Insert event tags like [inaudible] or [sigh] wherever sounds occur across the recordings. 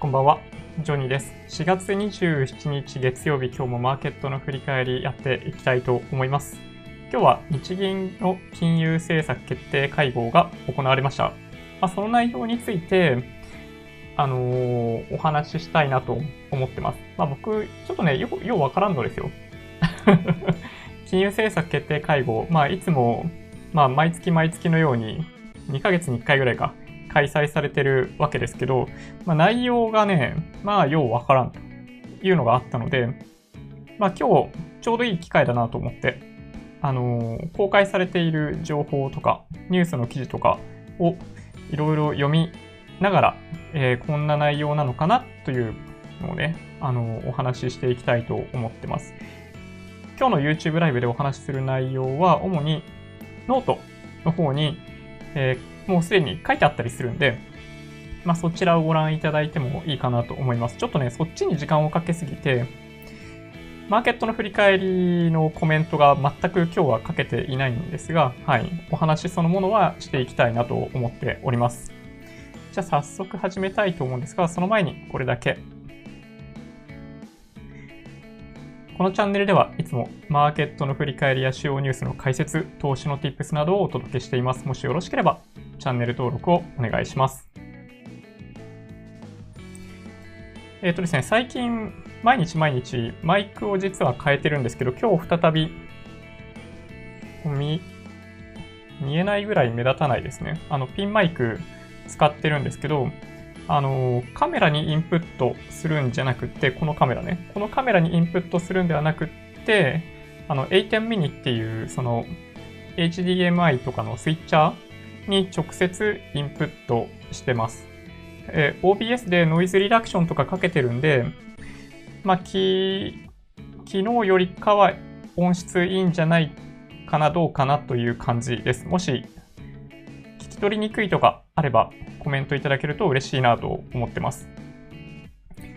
こんばんは。ジョニーです。4月27日月曜日、今日もマーケットの振り返りやっていきたいと思います。今日は日銀の金融政策決定会合が行われました。まあ、その内容について、あのー、お話ししたいなと思ってます。まあ、僕、ちょっとね、よようわからんのですよ。[laughs] 金融政策決定会合、まあ、いつも、まあ、毎月毎月のように、2ヶ月に1回ぐらいか、開催されてるわけですけど、まあ、内容がね、まあ、ようわからんというのがあったので、まあ、今日、ちょうどいい機会だなと思って、あのー、公開されている情報とか、ニュースの記事とかをいろいろ読みながら、えー、こんな内容なのかなというのをね、あのー、お話ししていきたいと思ってます。今日の YouTube ライブでお話しする内容は、主にノートの方に、えーもうすでに書いてあったりするんで、まあ、そちらをご覧いただいてもいいかなと思います。ちょっとね、そっちに時間をかけすぎて、マーケットの振り返りのコメントが全く今日はかけていないんですが、はい、お話そのものはしていきたいなと思っております。じゃあ早速始めたいと思うんですが、その前にこれだけこのチャンネルではいつもマーケットの振り返りや主要ニュースの解説、投資の tips などをお届けしています。もしよろしければチャンネル登録をお願いします。えっ、ー、とですね、最近、毎日毎日、マイクを実は変えてるんですけど、今日再び、見、見えないぐらい目立たないですね。あの、ピンマイク使ってるんですけど、あの、カメラにインプットするんじゃなくて、このカメラね、このカメラにインプットするんではなくて、あの、A10 ミニっていう、その、HDMI とかのスイッチャーに直接インプットしてます。え OBS でノイズリダクションとかかけてるんで、まあ、き、昨日よりかは音質いいんじゃないかな、どうかなという感じです。もし、き取りにくいとかあれば、コメントいただけると嬉しいなと思ってます。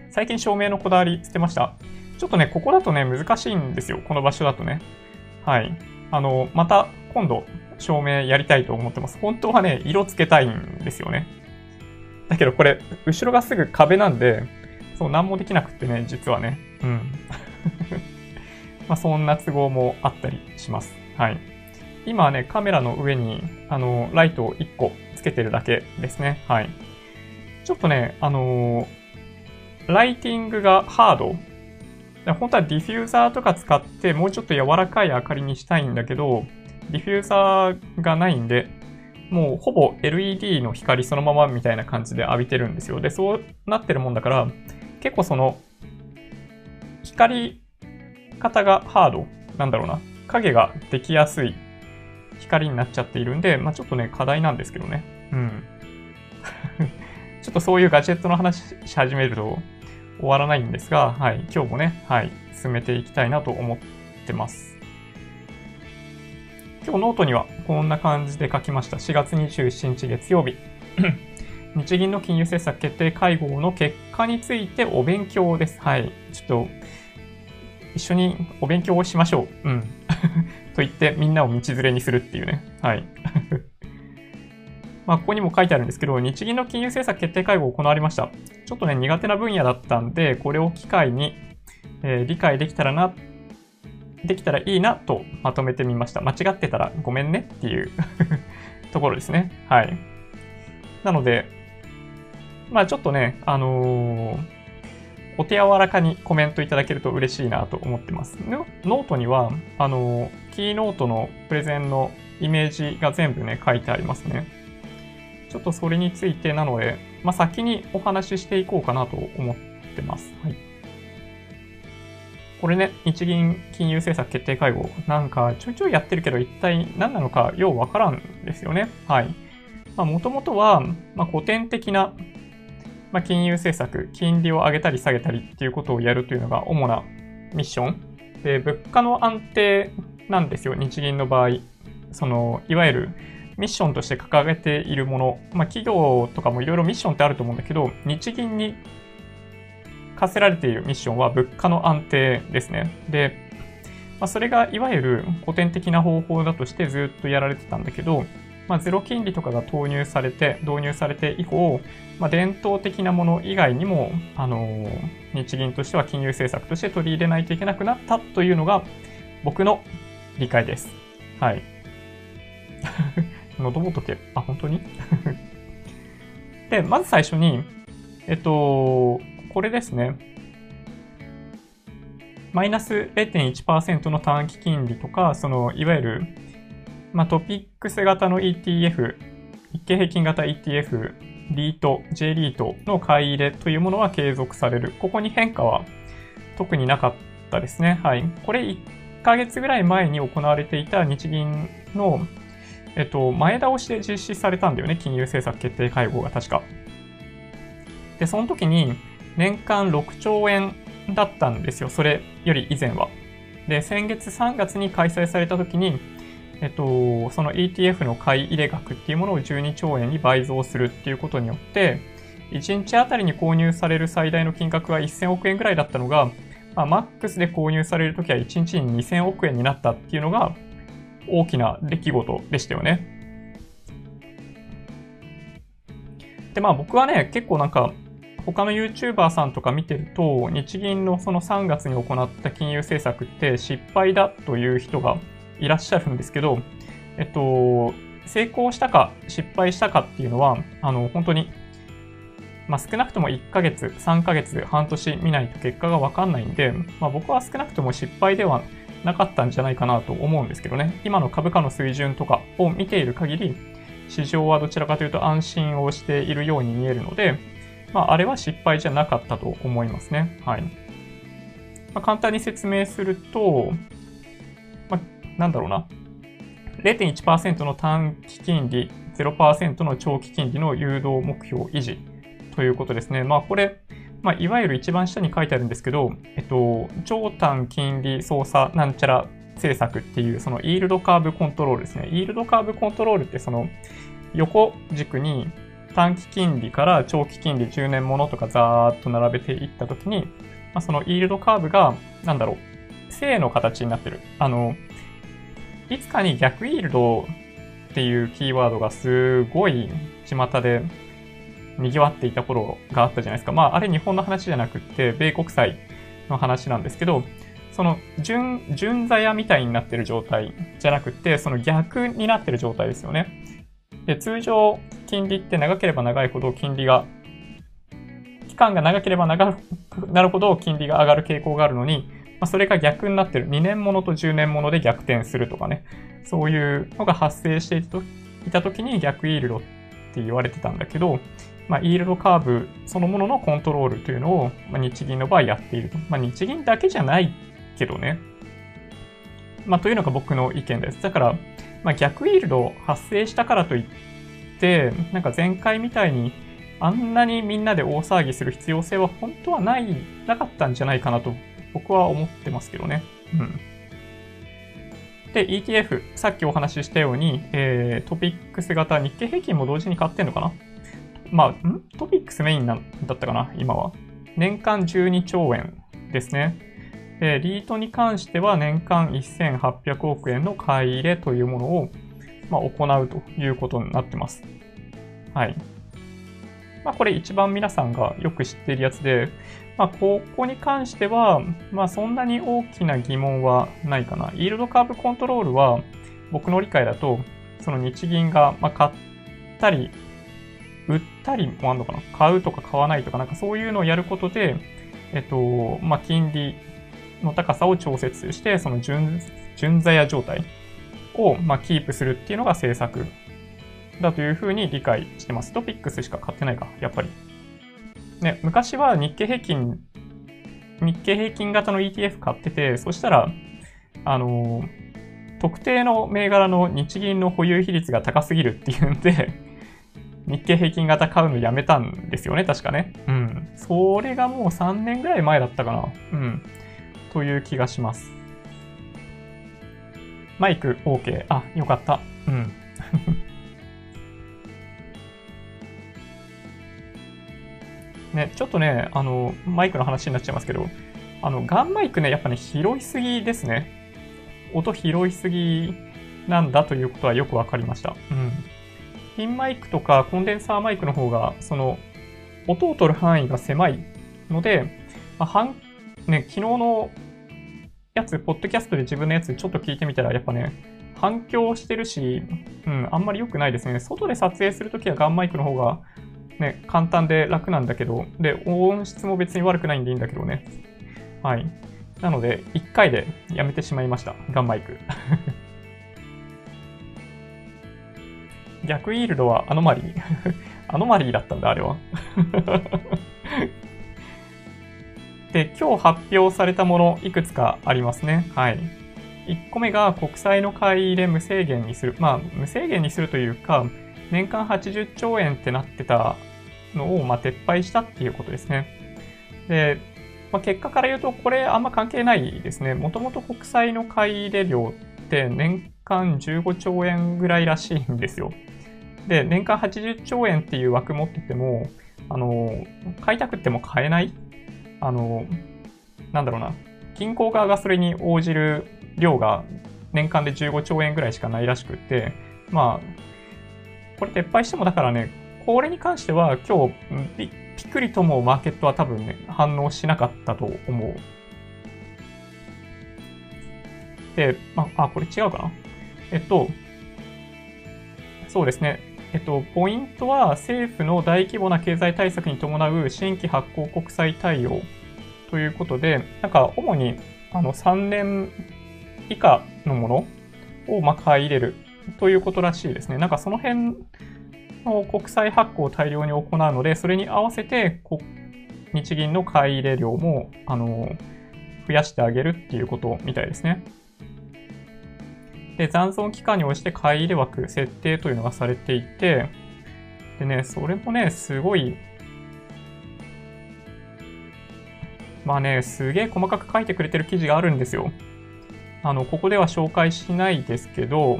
最近照明のこだわり捨てました。ちょっとね、ここだとね、難しいんですよ。この場所だとね。はい。あの、また今度照明やりたいと思ってます。本当はね、色つけたいんですよね。だけどこれ、後ろがすぐ壁なんで、そう、何もできなくってね、実はね。うん。[laughs] まあ、そんな都合もあったりします。はい。今はね、カメラの上に、あの、ライトを1個つけてるだけですね。はい。ちょっとね、あのー、ライティングがハード。本当はディフューザーとか使ってもうちょっと柔らかい明かりにしたいんだけど、ディフューザーがないんで、もうほぼ LED の光そのままみたいな感じで浴びてるんですよ。で、そうなってるもんだから、結構その、光り方がハードなんだろうな。影ができやすい光になっちゃっているんで、まあ、ちょっとね、課題なんですけどね。うん。[laughs] ちょっとそういうガジェットの話し始めると終わらないんですが、はい、今日もね、はい、進めていきたいなと思ってます。今日ノートにはこんな感じで書きました。4月27日月曜日。[clears throat] 日銀の金融政策決定会合の結果についてお勉強です。はい。ちょっと、一緒にお勉強をしましょう。うん。[laughs] と言ってみんなを道連れにするっていうね。はい。[laughs] まあ、ここにも書いてあるんですけど、日銀の金融政策決定会合行われました。ちょっとね、苦手な分野だったんで、これを機会に、えー、理解できたらな、できたらいいなとまとめてみました。間違ってたらごめんねっていう [laughs] ところですね。はい。なので、まあちょっとね、あのーお手柔らかにコメントいただけると嬉しいなと思ってます。ノートには、あの、キーノートのプレゼンのイメージが全部ね、書いてありますね。ちょっとそれについてなので、まあ、先にお話ししていこうかなと思ってます。はい。これね、日銀金融政策決定会合、なんかちょいちょいやってるけど、一体何なのかようわからんですよね。はい。まあ、もともとは、まあ、古典的なまあ、金融政策、金利を上げたり下げたりっていうことをやるというのが主なミッション。で、物価の安定なんですよ、日銀の場合。その、いわゆるミッションとして掲げているもの。まあ、企業とかもいろいろミッションってあると思うんだけど、日銀に課せられているミッションは物価の安定ですね。で、まあ、それがいわゆる古典的な方法だとしてずっとやられてたんだけど、まあ、ゼロ金利とかが投入されて、導入されて以降、まあ、伝統的なもの以外にも、あの、日銀としては金融政策として取り入れないといけなくなったというのが僕の理解です。はい。[laughs] 喉仏、あ、本当に？[laughs] で、まず最初に、えっと、これですね。マイナス0.1%の短期金利とか、その、いわゆるまあ、トピックス型の ETF、日経平均型 ETF、リート、J リートの買い入れというものは継続される。ここに変化は特になかったですね。はい。これ1ヶ月ぐらい前に行われていた日銀の、えっと、前倒しで実施されたんだよね。金融政策決定会合が確か。で、その時に年間6兆円だったんですよ。それより以前は。で、先月3月に開催された時に、えっと、その ETF の買い入れ額っていうものを12兆円に倍増するっていうことによって、1日あたりに購入される最大の金額が1000億円ぐらいだったのが、まあ、マックスで購入されるときは1日に2000億円になったっていうのが大きな出来事でしたよね。で、まあ僕はね、結構なんか他の YouTuber さんとか見てると、日銀のその3月に行った金融政策って失敗だという人がいらっしゃるんですけど、えっと、成功したか失敗したかっていうのは、あの、本当に、まあ、少なくとも1ヶ月、3ヶ月、半年見ないと結果がわかんないんで、まあ、僕は少なくとも失敗ではなかったんじゃないかなと思うんですけどね。今の株価の水準とかを見ている限り、市場はどちらかというと安心をしているように見えるので、まあ、あれは失敗じゃなかったと思いますね。はい。まあ、簡単に説明すると、なんだろうな、0.1%の短期金利、0%の長期金利の誘導目標維持ということですね。まあこれ、まあ、いわゆる一番下に書いてあるんですけど、えっと、長短金利操作なんちゃら政策っていう、そのイールドカーブコントロールですね。イールドカーブコントロールってその横軸に短期金利から長期金利10年ものとかざーっと並べていったときに、まあ、そのイールドカーブが、なんだろう、正の形になってる。あの、いつかに逆イールドっていうキーワードがすごい巷で賑わっていた頃があったじゃないですか。まあ、あれ日本の話じゃなくって、米国債の話なんですけど、その純、純座屋みたいになってる状態じゃなくて、その逆になってる状態ですよね。で、通常、金利って長ければ長いほど金利が、期間が長ければ長くなるほど金利が上がる傾向があるのに、まあ、それが逆になってる。2年ものと10年もので逆転するとかね。そういうのが発生していた時に逆イールドって言われてたんだけど、まあ、イールドカーブそのもののコントロールというのを、ま、日銀の場合やっていると。まあ、日銀だけじゃないけどね。まあ、というのが僕の意見です。だから、まあ、逆イールド発生したからといって、なんか前回みたいにあんなにみんなで大騒ぎする必要性は本当はない、なかったんじゃないかなと僕は思ってますけどね。うん。で、ETF、さっきお話ししたように、えー、トピックス型、日経平均も同時に買ってんのかな？まあ、ん？トピックスメインなんだったかな？今は。年間12兆円ですね。で、リートに関しては年間1800億円の買い入れというものを、まあ、行うということになってます。はい。まあ、これ一番皆さんがよく知っているやつで、まあ、ここに関しては、まあ、そんなに大きな疑問はないかな。イールドカーブコントロールは、僕の理解だと、その日銀が、ま買ったり、売ったりもあるのかな？買うとか買わないとか、なんかそういうのをやることで、えっと、まあ、金利の高さを調節して、その純、純座屋状態を、まキープするっていうのが政策だというふうに理解してます。トピックスしか買ってないか、やっぱり。ね、昔は日経平均、日経平均型の ETF 買ってて、そしたら、あの、特定の銘柄の日銀の保有比率が高すぎるっていうんで、[laughs] 日経平均型買うのやめたんですよね、確かね。うん。それがもう3年ぐらい前だったかな。うん。という気がします。マイク OK。あ、よかった。うん。[laughs] ね、ちょっとね、あの、マイクの話になっちゃいますけど、あの、ガンマイクね、やっぱね、拾いすぎですね。音拾いすぎなんだということはよくわかりました。うん。ピンマイクとかコンデンサーマイクの方が、その、音を取る範囲が狭いので、まあ、半、ね、昨日のやつ、ポッドキャストで自分のやつちょっと聞いてみたら、やっぱね、反響してるし、うん、あんまり良くないですね。外で撮影するときはガンマイクの方が、ね、簡単で楽なんだけど、で、音質も別に悪くないんでいいんだけどね。はい。なので、1回でやめてしまいました。ガンマイク。[laughs] 逆イールドはアノマリー。[laughs] アノマリーだったんだ、あれは。[laughs] で、今日発表されたもの、いくつかありますね。はい。1個目が国債の買い入れ無制限にする。まあ、無制限にするというか、年間80兆円ってなってたのを、ま、撤廃したっていうことですね。で、まあ、結果から言うと、これあんま関係ないですね。もともと国債の買い入れ量って年間15兆円ぐらいらしいんですよ。で、年間80兆円っていう枠持ってても、あの、買いたくても買えない。あの、なんだろうな。銀行側がそれに応じる量が年間で15兆円ぐらいしかないらしくて、まあ、これ撤廃してもだからね、これに関しては今日びっくりともマーケットは多分ね、反応しなかったと思う。で、まあ、これ違うかな？えっと、そうですね。えっと、ポイントは政府の大規模な経済対策に伴う新規発行国債対応ということで、なんか主にあの3年以下のものをま買い入れるということらしいですね。なんかその辺の国債発行を大量に行うので、それに合わせて日銀の買い入れ量もあの増やしてあげるっていうことみたいですね。で、残存期間に応じて買い入れ枠設定というのがされていて、でね、それもね、すごい、まあね、すげえ細かく書いてくれてる記事があるんですよ。あの、ここでは紹介しないですけど、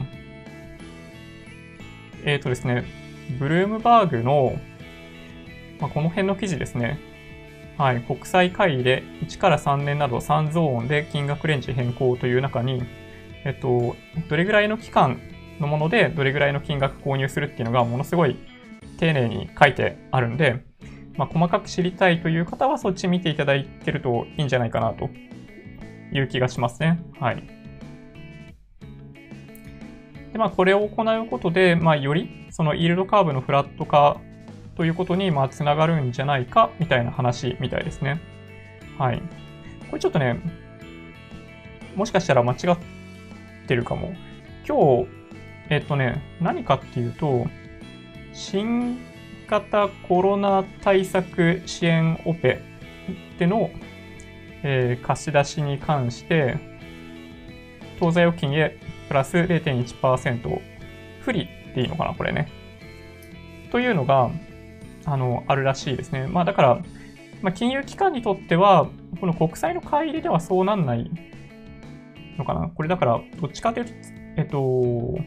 えっ、ー、とですね、ブルームバーグの、まあ、この辺の記事ですね。はい、国際会議で1から3年など3ゾーンで金額レンジ変更という中に、えっと、どれぐらいの期間のものでどれぐらいの金額購入するっていうのがものすごい丁寧に書いてあるんで、まあ、細かく知りたいという方はそっち見ていただいてるといいんじゃないかなという気がしますね。はい。で、まあ、これを行うことで、まあ、よりそのイールドカーブのフラット化ということに、まあ、つながるんじゃないかみたいな話みたいですね。はい。これちょっとね、もしかしたら間違ってるかも。今日、えっとね、何かっていうと、新型コロナ対策支援オペでの、えー、貸し出しに関して、当座預金へプラス0.1%不利っていいのかな、これね。というのが、あの、あるらしいですね。まあだから、まあ、金融機関にとっては、この国債の買い入れではそうなんないのかな。これだから、どっちかというと、えっと、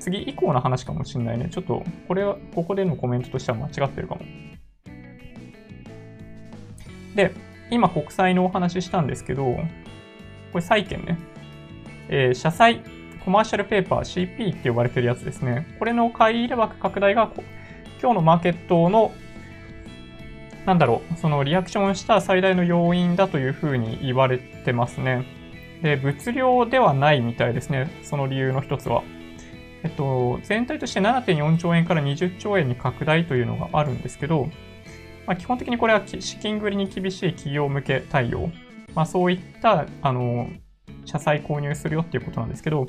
次以降の話かもしれないね。ちょっと、これは、ここでのコメントとしては間違ってるかも。で、今国債のお話ししたんですけど、これ債券ね。えー、社債、コマーシャルペーパー CP って呼ばれてるやつですね。これの買い入れ枠拡大が、今日のマーケットの、なんだろう、そのリアクションした最大の要因だというふうに言われてますね。で、物量ではないみたいですね。その理由の一つは。えっと、全体として7.4兆円から20兆円に拡大というのがあるんですけど、まあ、基本的にこれは資金繰りに厳しい企業向け対応。まあ、そういった、あの、社債購入するよっていうことなんですけど、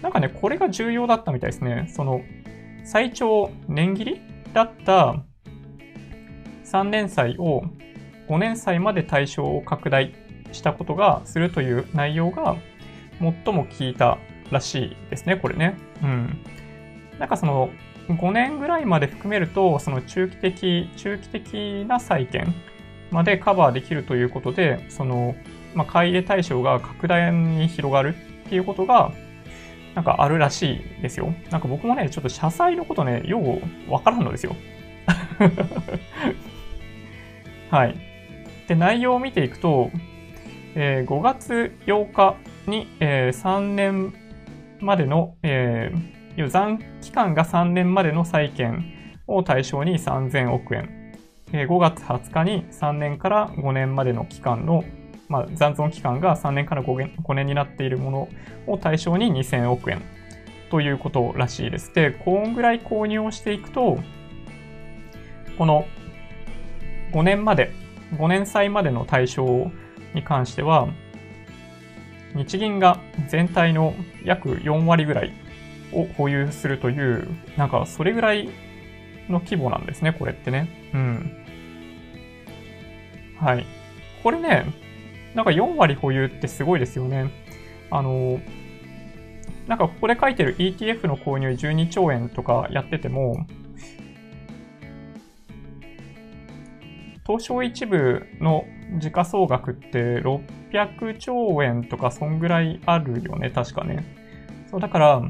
なんかね、これが重要だったみたいですね。その、最長年切りだった3年債を5年債まで対象を拡大したことがするという内容が最も効いたらしいですね、これね。うん。なんかその5年ぐらいまで含めると、その中期的、中期的な債券までカバーできるということで、その、まあ、買い入れ対象が拡大に広がるっていうことが、なんかあるらしいですよ。なんか僕もね、ちょっと社債のことね、ようわからんのですよ。[laughs] はい。で、内容を見ていくと、えー、5月8日に、えー、3年までの、えー、残期間が3年までの債券を対象に3000億円。5月20日に3年から5年までの期間の、まあ、残存期間が3年から 5, 5年になっているものを対象に2000億円ということらしいです。で、こんぐらい購入をしていくと、この5年まで、5年債までの対象に関しては、日銀が全体の約4割ぐらいを保有するという、なんかそれぐらいの規模なんですね、これってね。うん。はい。これね、なんか4割保有ってすごいですよね。あの、なんかここで書いてる ETF の購入12兆円とかやってても、東証一部の時価総額って600兆円とかそんぐらいあるよね、確かね。そう、だから、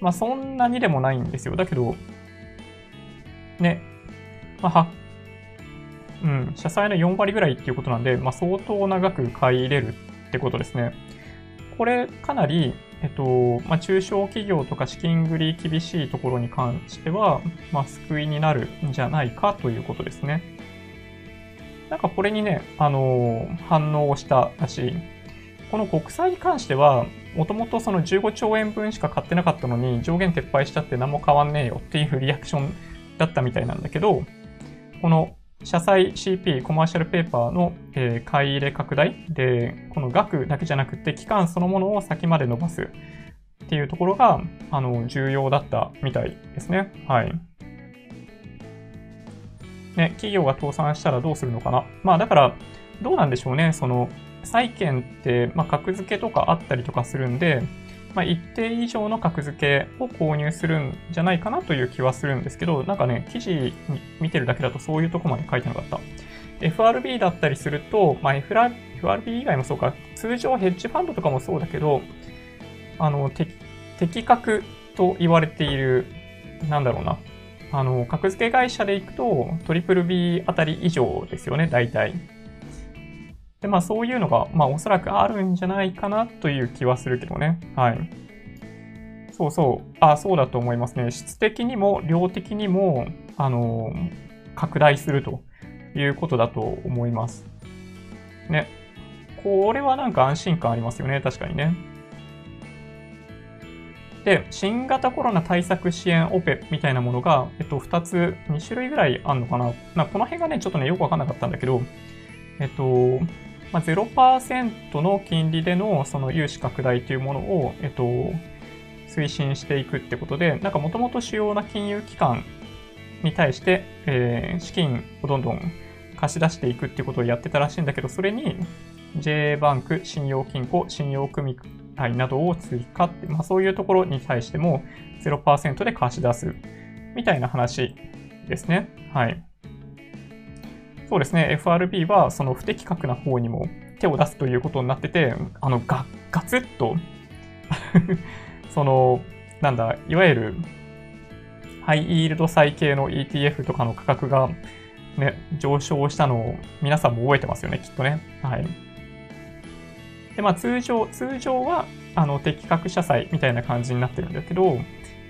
まあそんなにでもないんですよ。だけど、ね、まあ、は、うん、社債の4割ぐらいっていうことなんで、まあ相当長く買い入れるってことですね。これかなり、えっと、まあ、中小企業とか資金繰り厳しいところに関しては、まあ、救いになるんじゃないかということですね。なんかこれにね、あのー、反応をしたらしい。この国債に関しては、もともとその15兆円分しか買ってなかったのに、上限撤廃しちゃって何も変わんねえよっていうリアクションだったみたいなんだけど、この社債 CP、コマーシャルペーパーの、えー、買い入れ拡大で、この額だけじゃなくて期間そのものを先まで伸ばすっていうところが、あの、重要だったみたいですね。はい。ね、企業が倒産したらどうするのかな。まあだから、どうなんでしょうね。その、債券って、まあ、格付けとかあったりとかするんで、まあ、一定以上の格付けを購入するんじゃないかなという気はするんですけど、なんかね、記事見てるだけだとそういうとこまで書いてなかった。FRB だったりすると、まあ、FRB 以外もそうか、通常ヘッジファンドとかもそうだけど、あの、適格と言われている、なんだろうな、あの、格付け会社で行くと、トリプル B あたり以上ですよね、大体。で、まあそういうのが、まあおそらくあるんじゃないかなという気はするけどね。はい。そうそう。あ、そうだと思いますね。質的にも量的にも、あの、拡大するということだと思います。ね。これはなんか安心感ありますよね。確かにね。で、新型コロナ対策支援オペみたいなものが、えっと、2つ、2種類ぐらいあるのかな。なこの辺がね、ちょっとね、よくわかんなかったんだけど、えっと、まあ、0%の金利でのその融資拡大というものを、えっと、推進していくってことで、なんかもともと主要な金融機関に対して、えー、資金をどんどん貸し出していくってことをやってたらしいんだけど、それに J バンク、信用金庫、信用組合などを追加って、まあ、そういうところに対しても0%で貸し出すみたいな話ですね。はい。そうですね、FRB はその不適格な方にも手を出すということになってて、あの、ガガツッと [laughs] その、なんだ、いわゆる、ハイイールド債系の ETF とかの価格がね、上昇したのを皆さんも覚えてますよね、きっとね。はい。で、まあ通常、通常は、あの、適格社債みたいな感じになってるんだけど、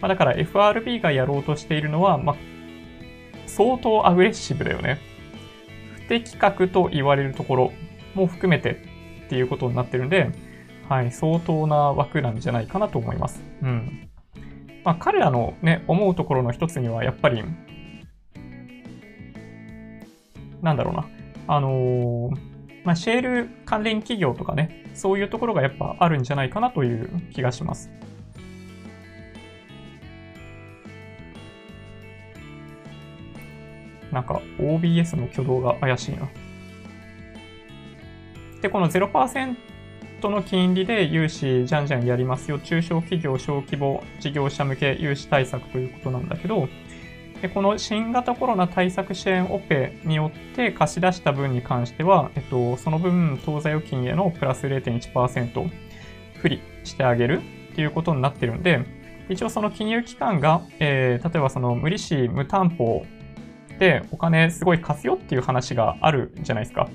まあだから FRB がやろうとしているのは、まあ、相当アグレッシブだよね。不適格と言われるところも含めてっていうことになってるんで、はい、相当な枠なんじゃないかなと思います。うん。まあ彼らのね、思うところの一つには、やっぱり、なんだろうな。あのーまあ、シェール関連企業とかね、そういうところがやっぱあるんじゃないかなという気がします。なんか OBS の挙動が怪しいな。で、この0%の金利で融資じゃんじゃんやりますよ。中小企業、小規模事業者向け融資対策ということなんだけど、でこの新型コロナ対策支援オペによって貸し出した分に関しては、えっと、その分、当座預金へのプラス0.1%不利してあげるっていうことになってるんで、一応その金融機関が、えー、例えばその無利子無担保でお金すごい貸すよっていう話があるじゃないですか。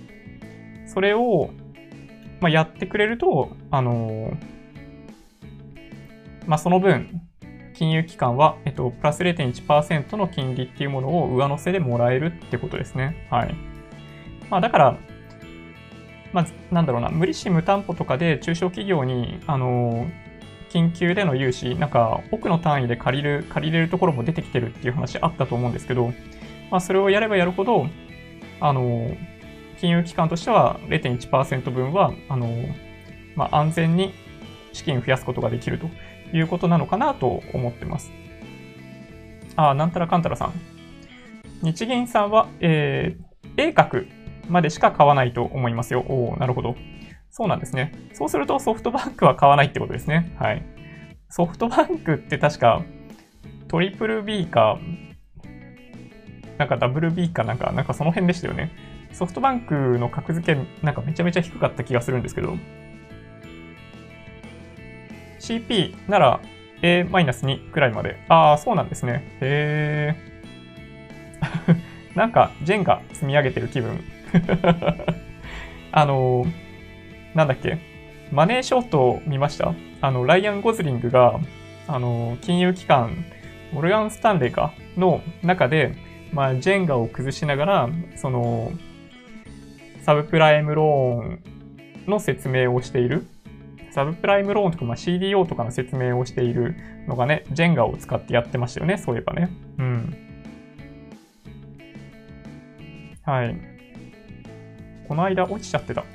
それを、まあ、やってくれると、あのー、まあ、その分、金融機関は、えっと、プラス0.1%の金利っていうものを上乗せでもらえるってことですね。はい。まあ、だから、まあ、なんだろうな、無利子無担保とかで中小企業に、あの、緊急での融資、なんか奥の単位で借りる、借りれるところも出てきてるっていう話あったと思うんですけど、まあ、それをやればやるほど、あの、金融機関としては0.1%分は、あの、まあ、安全に資金を増やすことができるということなのかなと思ってます。あ、なんたらかんたらさん。日銀さんは、えー、A 角までしか買わないと思いますよ。おなるほど。そうなんですね。そうするとソフトバンクは買わないってことですね。はい。ソフトバンクって確かトリプル B か、なんかダブル B かなんか、なんかその辺でしたよね。ソフトバンクの格付けなんかめちゃめちゃ低かった気がするんですけど、CP なら A-2 くらいまで。ああ、そうなんですね。へえ。[laughs] なんか、ジェンが積み上げてる気分。[laughs] あのー、なんだっけマネーショートを見ました？あの、ライアン・ゴズリングが、あのー、金融機関、モルガン・スタンレーか？の中で、まあ、ジェンガを崩しながら、その、サブプライムローンの説明をしている。サブプライムローンとか、まあ、CDO とかの説明をしているのがね、ジェンガを使ってやってましたよね、そういえばね。うん。はい。この間落ちちゃってた。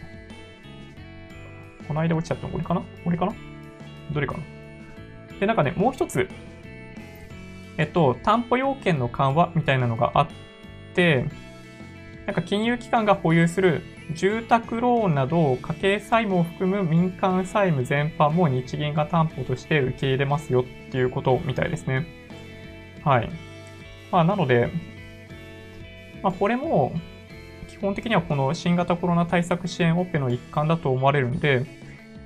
この間落ちちゃったの俺かな？俺かな？どれかな？で、なんかね、もう一つ、えっと、担保要件の緩和みたいなのがあって、なんか金融機関が保有する住宅ローンなど家計債務を含む民間債務全般も日銀が担保として受け入れますよっていうことみたいですね。はい。まあ、なので、まあ、これも、基本的にはこの新型コロナ対策支援オペの一環だと思われるんで、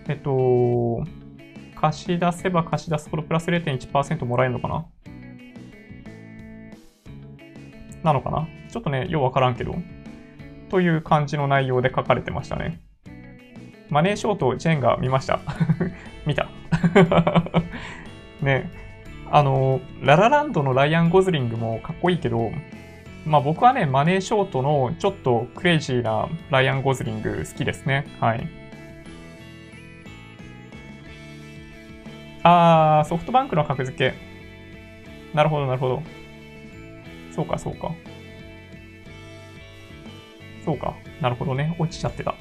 えっと、貸し出せば貸し出すほどプラス0.1%もらえるのかななのかな？ちょっとね、ようわからんけど。という感じの内容で書かれてましたね。マネーショートジェーンが見ました。[laughs] 見た。[laughs] ね、あの、ララランドのライアン・ゴズリングもかっこいいけど、まあ僕はね、マネーショートのちょっとクレイジーなライアン・ゴズリング好きですね。はい。あー、ソフトバンクの格付け。なるほど、なるほど。そうか、そうか。そうか。なるほどね。落ちちゃってた。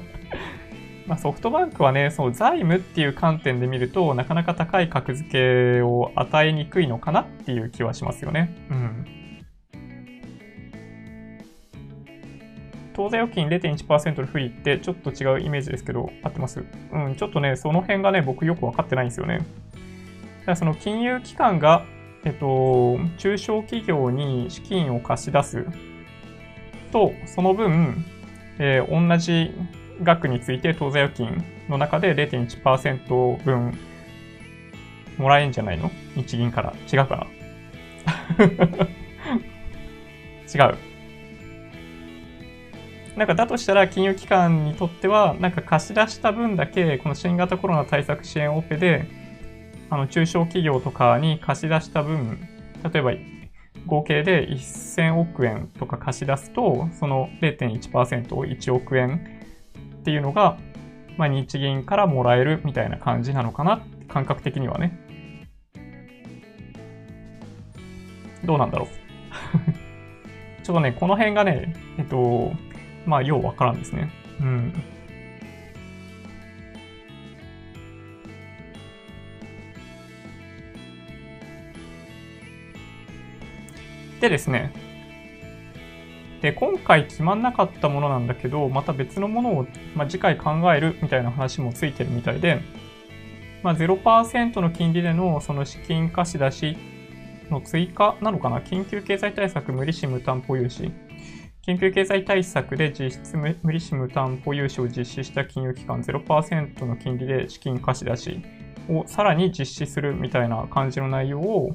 [laughs] まあソフトバンクはね、そう、財務っていう観点で見ると、なかなか高い格付けを与えにくいのかなっていう気はしますよね。うん。当座預金0.1%の不利ってちょっと違うイメージですけど、合ってます？うん、ちょっとね、その辺がね、僕よくわかってないんですよね。だからその金融機関が、えっと、中小企業に資金を貸し出すと、その分、えー、同じ額について当座預金の中で0.1%分もらえんじゃないの？日銀から。違うかな？[laughs] 違う。なんかだとしたら金融機関にとっては、なんか貸し出した分だけ、この新型コロナ対策支援オペで、あの中小企業とかに貸し出した分、例えば合計で1000億円とか貸し出すと、その0.1%を1億円っていうのが、まあ、日銀からもらえるみたいな感じなのかな、感覚的にはね。どうなんだろう。[laughs] ちょっとね、この辺がね、えっと、まあ、ようわからんですね。うん。でですね、で、今回決まんなかったものなんだけど、また別のものを、まあ、次回考えるみたいな話もついてるみたいで、まあ、0%の金利でのその資金貸し出しの追加なのかな？緊急経済対策無利子無担保融資。緊急経済対策で実質無利子無担保融資を実施した金融機関0%の金利で資金貸し出しをさらに実施するみたいな感じの内容を、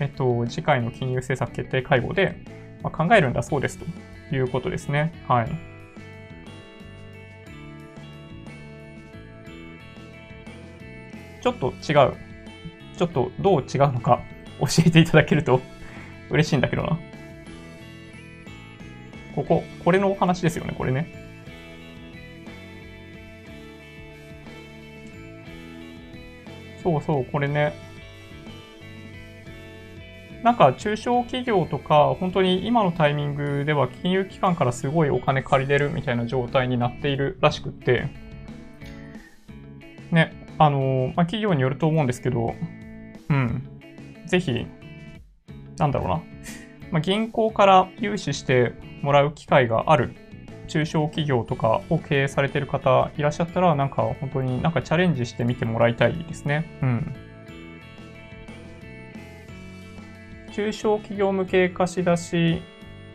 えっと、次回の金融政策決定会合で、まあ、考えるんだそうですということですね。はい。ちょっと違う。ちょっとどう違うのか [laughs] 教えていただけると [laughs] 嬉しいんだけどな。ここ、これのお話ですよね、これね。そうそう、これね。なんか中小企業とか、本当に今のタイミングでは金融機関からすごいお金借りれるみたいな状態になっているらしくって、ね、あの、まあ、企業によると思うんですけど、うん、ぜひ、なんだろうな、まあ、銀行から融資してもらう機会がある中小企業とかを経営されている方いらっしゃったら、なんか本当になんかチャレンジしてみてもらいたいですね。うん。中小企業向け貸し出し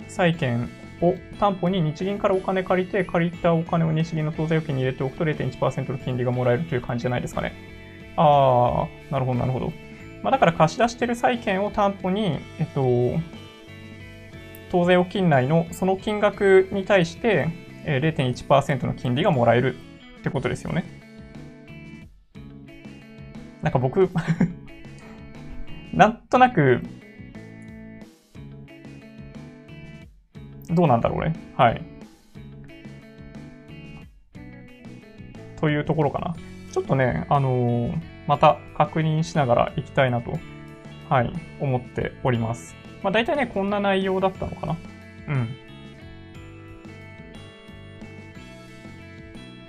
債券を担保に日銀からお金借りて、借りたお金を日銀の当座預金に入れておくと0.1%の金利がもらえるという感じじゃないですかね。ああ、なるほど、なるほど。まあ、だから貸し出してる債券を担保に、えっと、当座預金内のその金額に対して0.1%の金利がもらえるってことですよね。なんか僕 [laughs] なんとなく、どうなんだろうね。はい。というところかな。ちょっとね、あのー、また確認しながら行きたいなと、はい、思っております。まあ大体ね、こんな内容だったのかな。うん。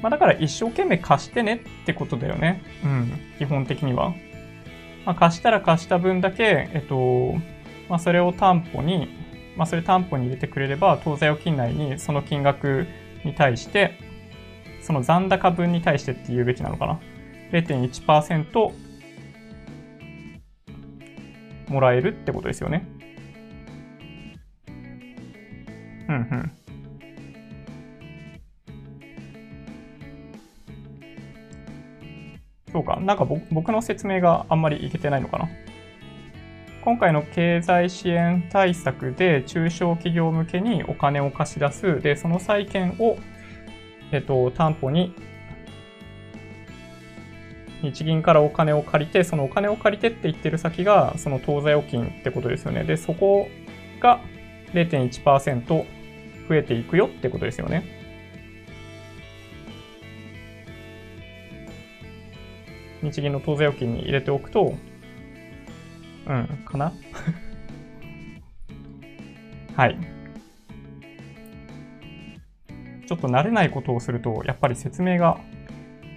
まあだから一生懸命貸してねってことだよね。うん。基本的には。まあ貸したら貸した分だけ、えっと、まあそれを担保に、まあそれ担保に入れてくれれば、当座預金内にその金額に対して、その残高分に対してって言うべきなのかな。0.1%もらえるってことですよね。うんうん。そうか。なんか僕の説明があんまりいけてないのかな。今回の経済支援対策で中小企業向けにお金を貸し出す。で、その債券を、えっと、担保に日銀からお金を借りて、そのお金を借りてって言ってる先が、その当座預金ってことですよね。で、そこが0.1%増えていくよってことですよね。日銀の当座預金に入れておくと、うん、かな？はい。ちょっと慣れないことをすると、やっぱり説明が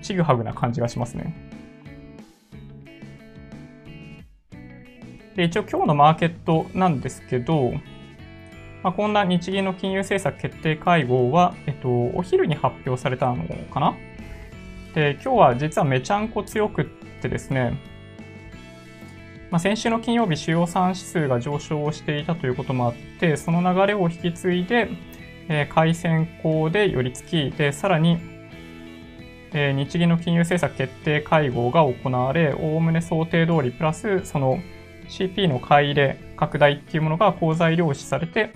ちぐはぐな感じがしますね。で、一応今日のマーケットなんですけど、まあ、こんな日銀の金融政策決定会合は、えっと、お昼に発表されたのかな？で、今日は実はめちゃんこ強くってですね、まあ、先週の金曜日主要産指数が上昇していたということもあって、その流れを引き継いで、えー、回線項で寄り付き、で、さらに、えー、日銀の金融政策決定会合が行われ、おおむね想定通り、プラス、その CP の買い入れ、拡大っていうものが好材料視されて、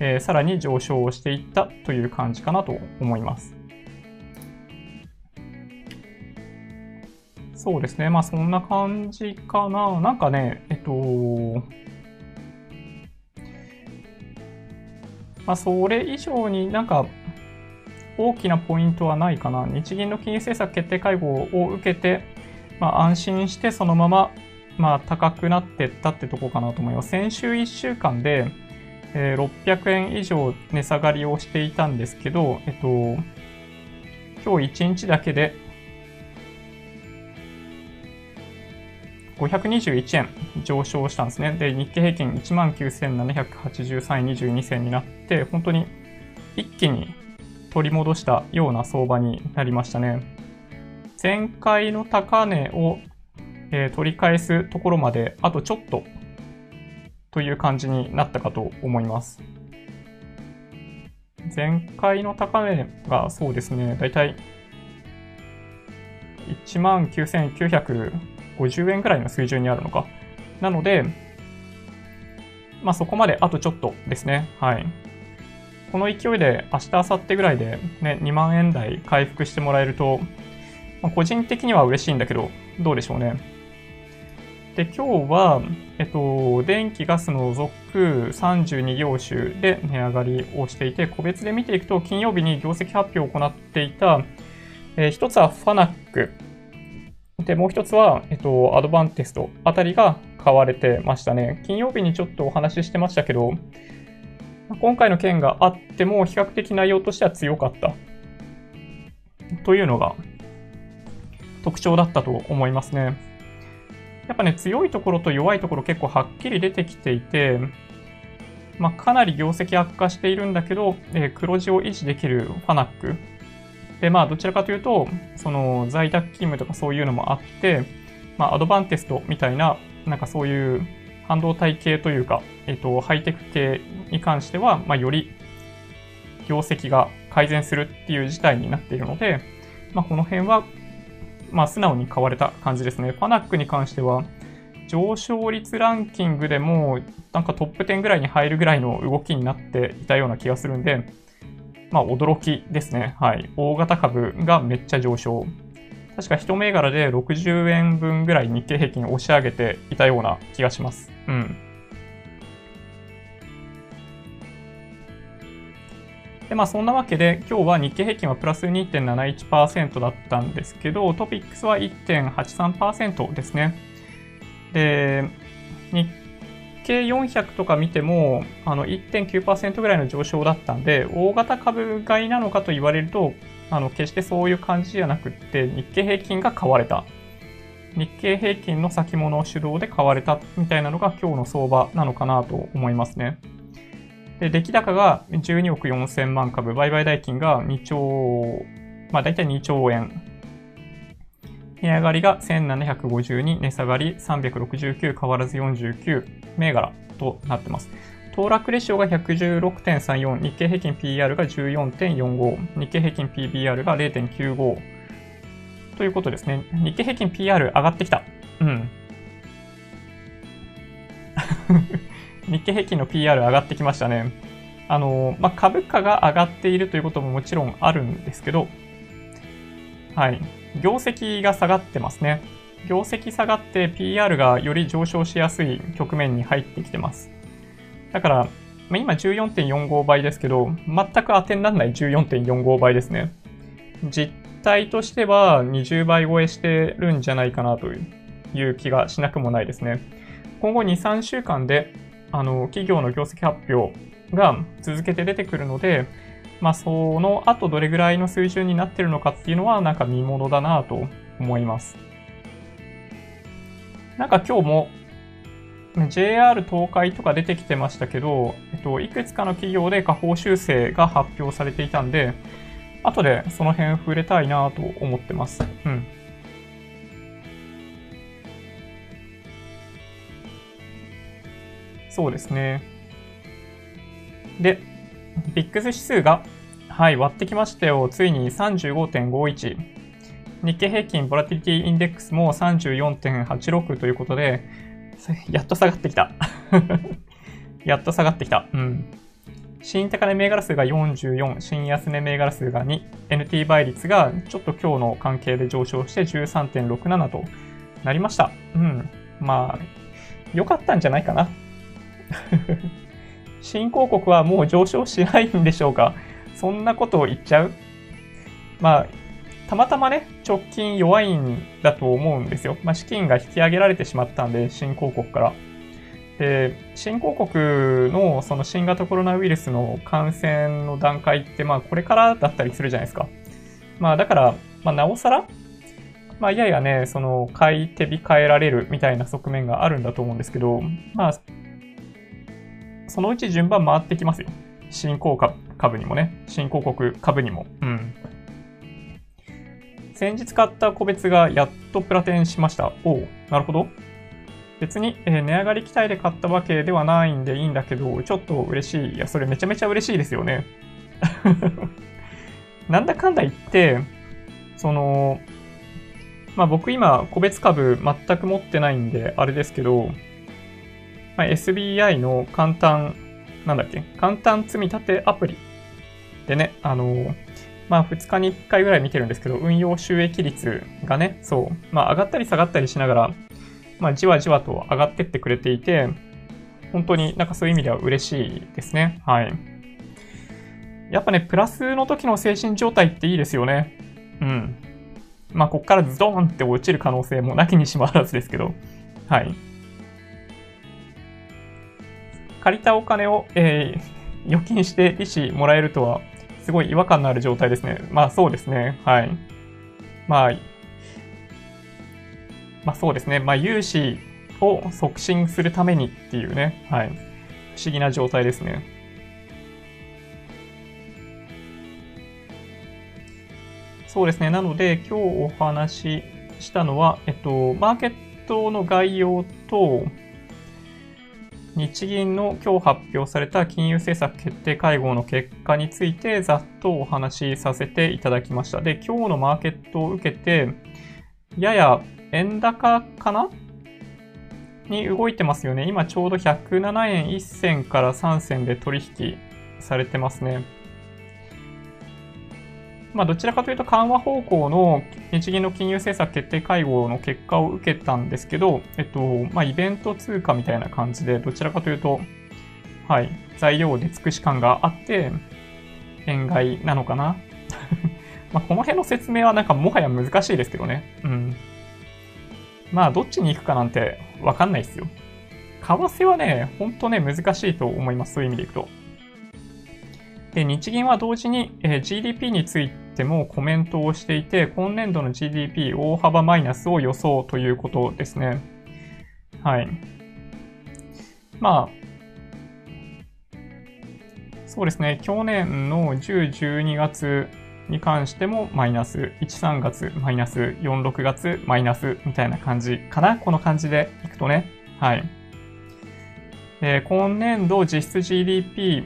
えー、さらに上昇をしていったという感じかなと思います。そうですね。まあそんな感じかな。なんかね、えっと、まあそれ以上になんか大きなポイントはないかな。日銀の金融政策決定会合を受けて、まあ安心してそのまままあ高くなってったってとこかなと思います。先週1週間で、えー、600円以上値下がりをしていたんですけど、えっと、今日1日だけで521円上昇したんですね。で、日経平均19,783円22銭になって、本当に一気に取り戻したような相場になりましたね。前回の高値を、えー、取り返すところまであとちょっとという感じになったかと思います。前回の高値がそうですね、だいたい1万9900 50円くらいの水準にあるのか。なので、まあそこまであとちょっとですね。はい。この勢いで明日、明後日ぐらいでね、2万円台回復してもらえると、まあ、個人的には嬉しいんだけど、どうでしょうね。で、今日は、えっと、電気、ガスの除く32業種で値上がりをしていて、個別で見ていくと、金曜日に業績発表を行っていた、えー、一つはファナック。で、もう一つは、えっと、アドバンテストあたりが買われてましたね。金曜日にちょっとお話ししてましたけど、今回の件があっても比較的内容としては強かった。というのが特徴だったと思いますね。やっぱね、強いところと弱いところ結構はっきり出てきていて、まあ、かなり業績悪化しているんだけど、えー、黒字を維持できるファナック。で、まあ、どちらかというと、その在宅勤務とかそういうのもあって、まあ、アドバンテストみたいな、なんかそういう半導体系というか、えっ、ー、と、ハイテク系に関しては、まあ、より業績が改善するっていう事態になっているので、まあ、この辺はまあ、素直に買われた感じですね。ファナックに関しては、上昇率ランキングでも、なんかトップ10ぐらいに入るぐらいの動きになっていたような気がするんで、まあ、驚きですね。はい。大型株がめっちゃ上昇。確か一銘柄で60円分ぐらい日経平均押し上げていたような気がします。うん。で、まあそんなわけで、今日は日経平均はプラス2.71%だったんですけど、トピックスは1.83%ですね。で、日経400とか見ても、あの1.9%ぐらいの上昇だったんで、大型株買いなのかと言われると、あの決してそういう感じじゃなくって、日経平均が買われた。日経平均の先物を主導で買われたみたいなのが今日の相場なのかなと思いますね。で、出来高が12億4000万株、売買代金が2兆、まあ大体2兆円。値上がりが1752、値下がり369、変わらず49銘柄となってます。騰落レシオが116.34、日経平均 PR が14.45、日経平均 PBR が0.95ということですね。日経平均 PR 上がってきた。うん。[laughs] 日経平均の PR 上がってきましたね。あの、まあ、株価が上がっているということももちろんあるんですけど、はい。業績が下がってますね。業績下がって PR がより上昇しやすい局面に入ってきてます。だから、まあ、今14.45倍ですけど、全く当てにならない14.45倍ですね。実態としては20倍超えしてるんじゃないかなという気がしなくもないですね。今後2、3週間であの、企業の業績発表が続けて出てくるので、まあ、その後どれぐらいの水準になってるのかっていうのは、なんか見ものだなと思います。なんか今日も JR 東海とか出てきてましたけど、えっと、いくつかの企業で下方修正が発表されていたんで、後でその辺触れたいなと思ってます。うん。そうですね。で、ビックス指数が、はい、割ってきましたよ。ついに35.51。日経平均ボラティリティインデックスも34.86ということで、やっと下がってきた。[laughs] やっと下がってきた。うん。新高値銘柄数が44、新安値銘柄数が2、NT 倍率がちょっと今日の関係で上昇して13.67となりました。うん。まあ、良かったんじゃないかな。[laughs] 新興国はもう上昇しないんでしょうかそんなことを言っちゃう？まあ、たまたまね、直近弱いんだと思うんですよ。まあ、資金が引き上げられてしまったんで、新興国から。で、新興国のその新型コロナウイルスの感染の段階って、まあ、これからだったりするじゃないですか。まあ、だから、まあ、なおさら、まあ、ややね、その、買い手控えられるみたいな側面があるんだと思うんですけど、まあ、そのうち順番回ってきますよ。新興株にもね、新興国株にも。うん。先日買った個別がやっとプラテンしました。おお、なるほど。別に、えー、値上がり期待で買ったわけではないんでいいんだけど、ちょっと嬉しい。いや、それめちゃめちゃ嬉しいですよね。[laughs] なんだかんだ言って、その、まあ僕今、個別株全く持ってないんで、あれですけど、まあ、SBI の簡単、なんだっけ、簡単積み立てアプリでね、あの、まあ、2日に1回ぐらい見てるんですけど、運用収益率がね、そう、まあ、上がったり下がったりしながら、まあ、じわじわと上がってってくれていて、本当になんかそういう意味では嬉しいですね。はい。やっぱね、プラスの時の精神状態っていいですよね。うん。まあ、こっからズドーンって落ちる可能性もなきにしもあらずですけど、はい。借りたお金を、えー、預金して利子もらえるとは、すごい違和感のある状態ですね。まあそうですね。はい。まあ、まあそうですね。まあ融資を促進するためにっていうね。はい。不思議な状態ですね。そうですね。なので、今日お話ししたのは、えっと、マーケットの概要と、日銀の今日発表された金融政策決定会合の結果についてざっとお話しさせていただきました。で、今日のマーケットを受けて、やや円高かな？に動いてますよね。今ちょうど107円1銭から3銭で取引されてますね。まあ、どちらかというと緩和方向の日銀の金融政策決定会合の結果を受けたんですけど、えっと、まあ、イベント通貨みたいな感じで、どちらかというと、はい、材料で尽くし感があって、円買いなのかな [laughs] ま、この辺の説明はなんかもはや難しいですけどね。うん。まあ、どっちに行くかなんてわかんないですよ。為替はね、ほんとね、難しいと思います。そういう意味でいくと。で、日銀は同時に、えー、GDP についてもコメントをしていて、今年度の GDP 大幅マイナスを予想ということですね。はい。まあ、そうですね、去年の10、12月に関してもマイナス、1、3月マイナス、4、6月マイナスみたいな感じかなこの感じでいくとね。はい。えー、今年度実質 GDP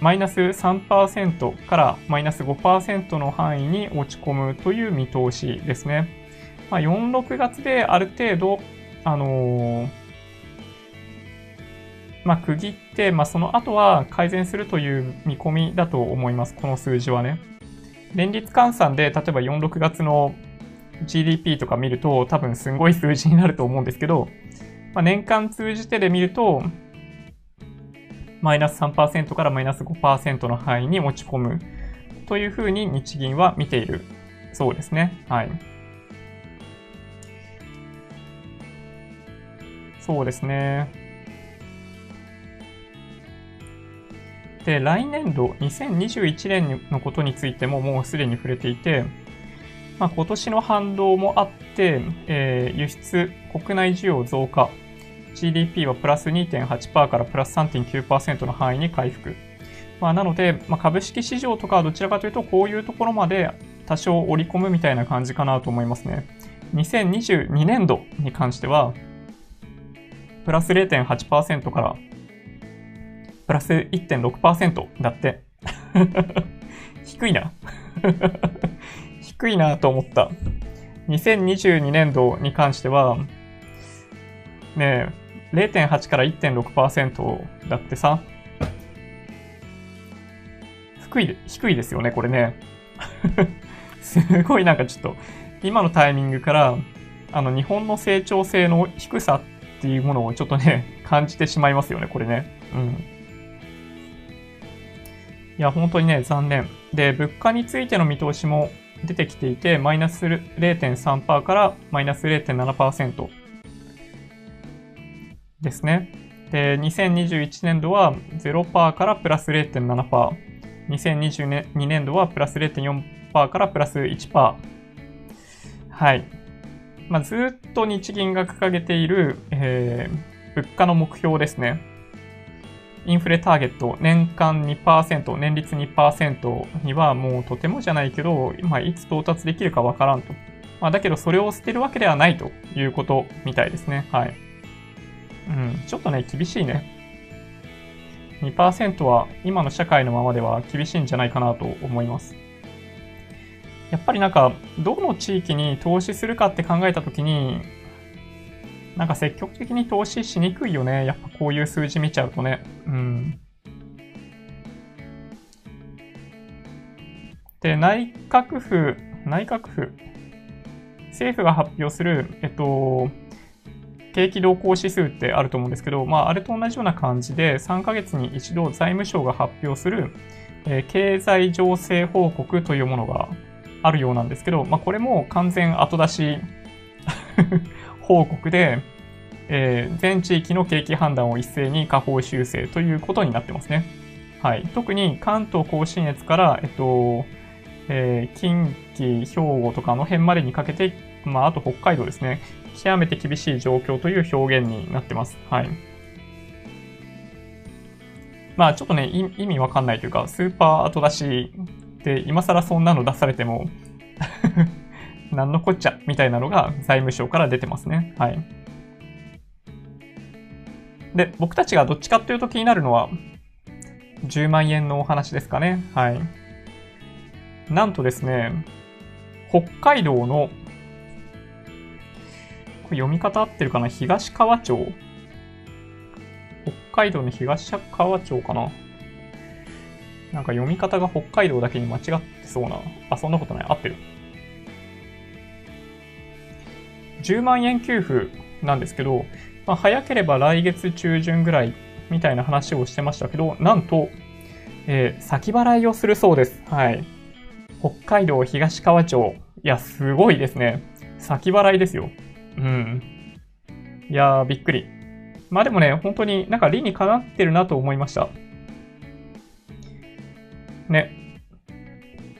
マイナス3%からマイナス5%の範囲に落ち込むという見通しですね。まあ、4、6月である程度、あのー、まあ、区切って、まあ、その後は改善するという見込みだと思います。この数字はね。連立換算で、例えば4、6月の GDP とか見ると、多分すごい数字になると思うんですけど、まあ、年間通じてで見ると、マイナス3%からマイナス5%の範囲に持ち込むというふうに日銀は見ているそうですね。はい。そうですね。で、来年度2021年のことについてももうすでに触れていて、まあ、今年の反動もあって、えー、輸出、国内需要増加、GDP はプラス2.8%からプラス3.9%の範囲に回復。まあ、なので、まあ、株式市場とかはどちらかというと、こういうところまで多少織り込むみたいな感じかなと思いますね。2022年度に関しては、プラス0.8%からプラス1.6%だって。[laughs] 低いな。[laughs] 低いなと思った。2022年度に関しては、ねえ、0.8から1.6%だってさ、低い、低いですよね、これね。[laughs] すごいなんかちょっと、今のタイミングから、あの、日本の成長性の低さっていうものをちょっとね、[laughs] 感じてしまいますよね、これね。うん。いや、本当にね、残念。で、物価についての見通しも出てきていて、マイナス0.3%からマイナス0.7%。ですね。で、2021年度は0%からプラス0.7%。2022年度はプラス0.4%からプラス1%。はい。まあ、ずっと日銀が掲げている、えー、物価の目標ですね。インフレターゲット、年間2%、年率2%にはもうとてもじゃないけど、まあ、いつ到達できるかわからんと。まあ、だけどそれを捨てるわけではないということみたいですね。はい。うん、ちょっとね、厳しいね。2%は今の社会のままでは厳しいんじゃないかなと思います。やっぱりなんか、どの地域に投資するかって考えたときに、なんか積極的に投資しにくいよね。やっぱこういう数字見ちゃうとね。うん。で、内閣府、内閣府、政府が発表する、えっと、景気動向指数ってあると思うんですけど、まあ、あれと同じような感じで、3ヶ月に一度財務省が発表する、えー、経済情勢報告というものがあるようなんですけど、まあ、これも完全後出し [laughs] 報告で、えー、全地域の景気判断を一斉に下方修正ということになってますね。はい。特に関東甲信越から、えっと、えー、近畿、兵庫とかの辺までにかけて、まあ、あと北海道ですね。極めて厳しい状況という表現になってます。はい。まあ、ちょっとね、意味わかんないというか、スーパー後出しで、今更そんなの出されても [laughs] 何のこっちゃみたいなのが財務省から出てますね。はい。で、僕たちがどっちかっていうと気になるのは、10万円のお話ですかね。はい。なんとですね、北海道の、読み方合ってるかな？東川町。北海道の東川町かな？なんか読み方が北海道だけに間違ってそうな。あ、そんなことない。合ってる。10万円給付なんですけど、まあ、早ければ来月中旬ぐらいみたいな話をしてましたけど、なんと、えー、先払いをするそうです。はい。北海道東川町。いや、すごいですね。先払いですよ。うん。いやー、びっくり。まあでもね、本当になんか理にかなってるなと思いました。ね。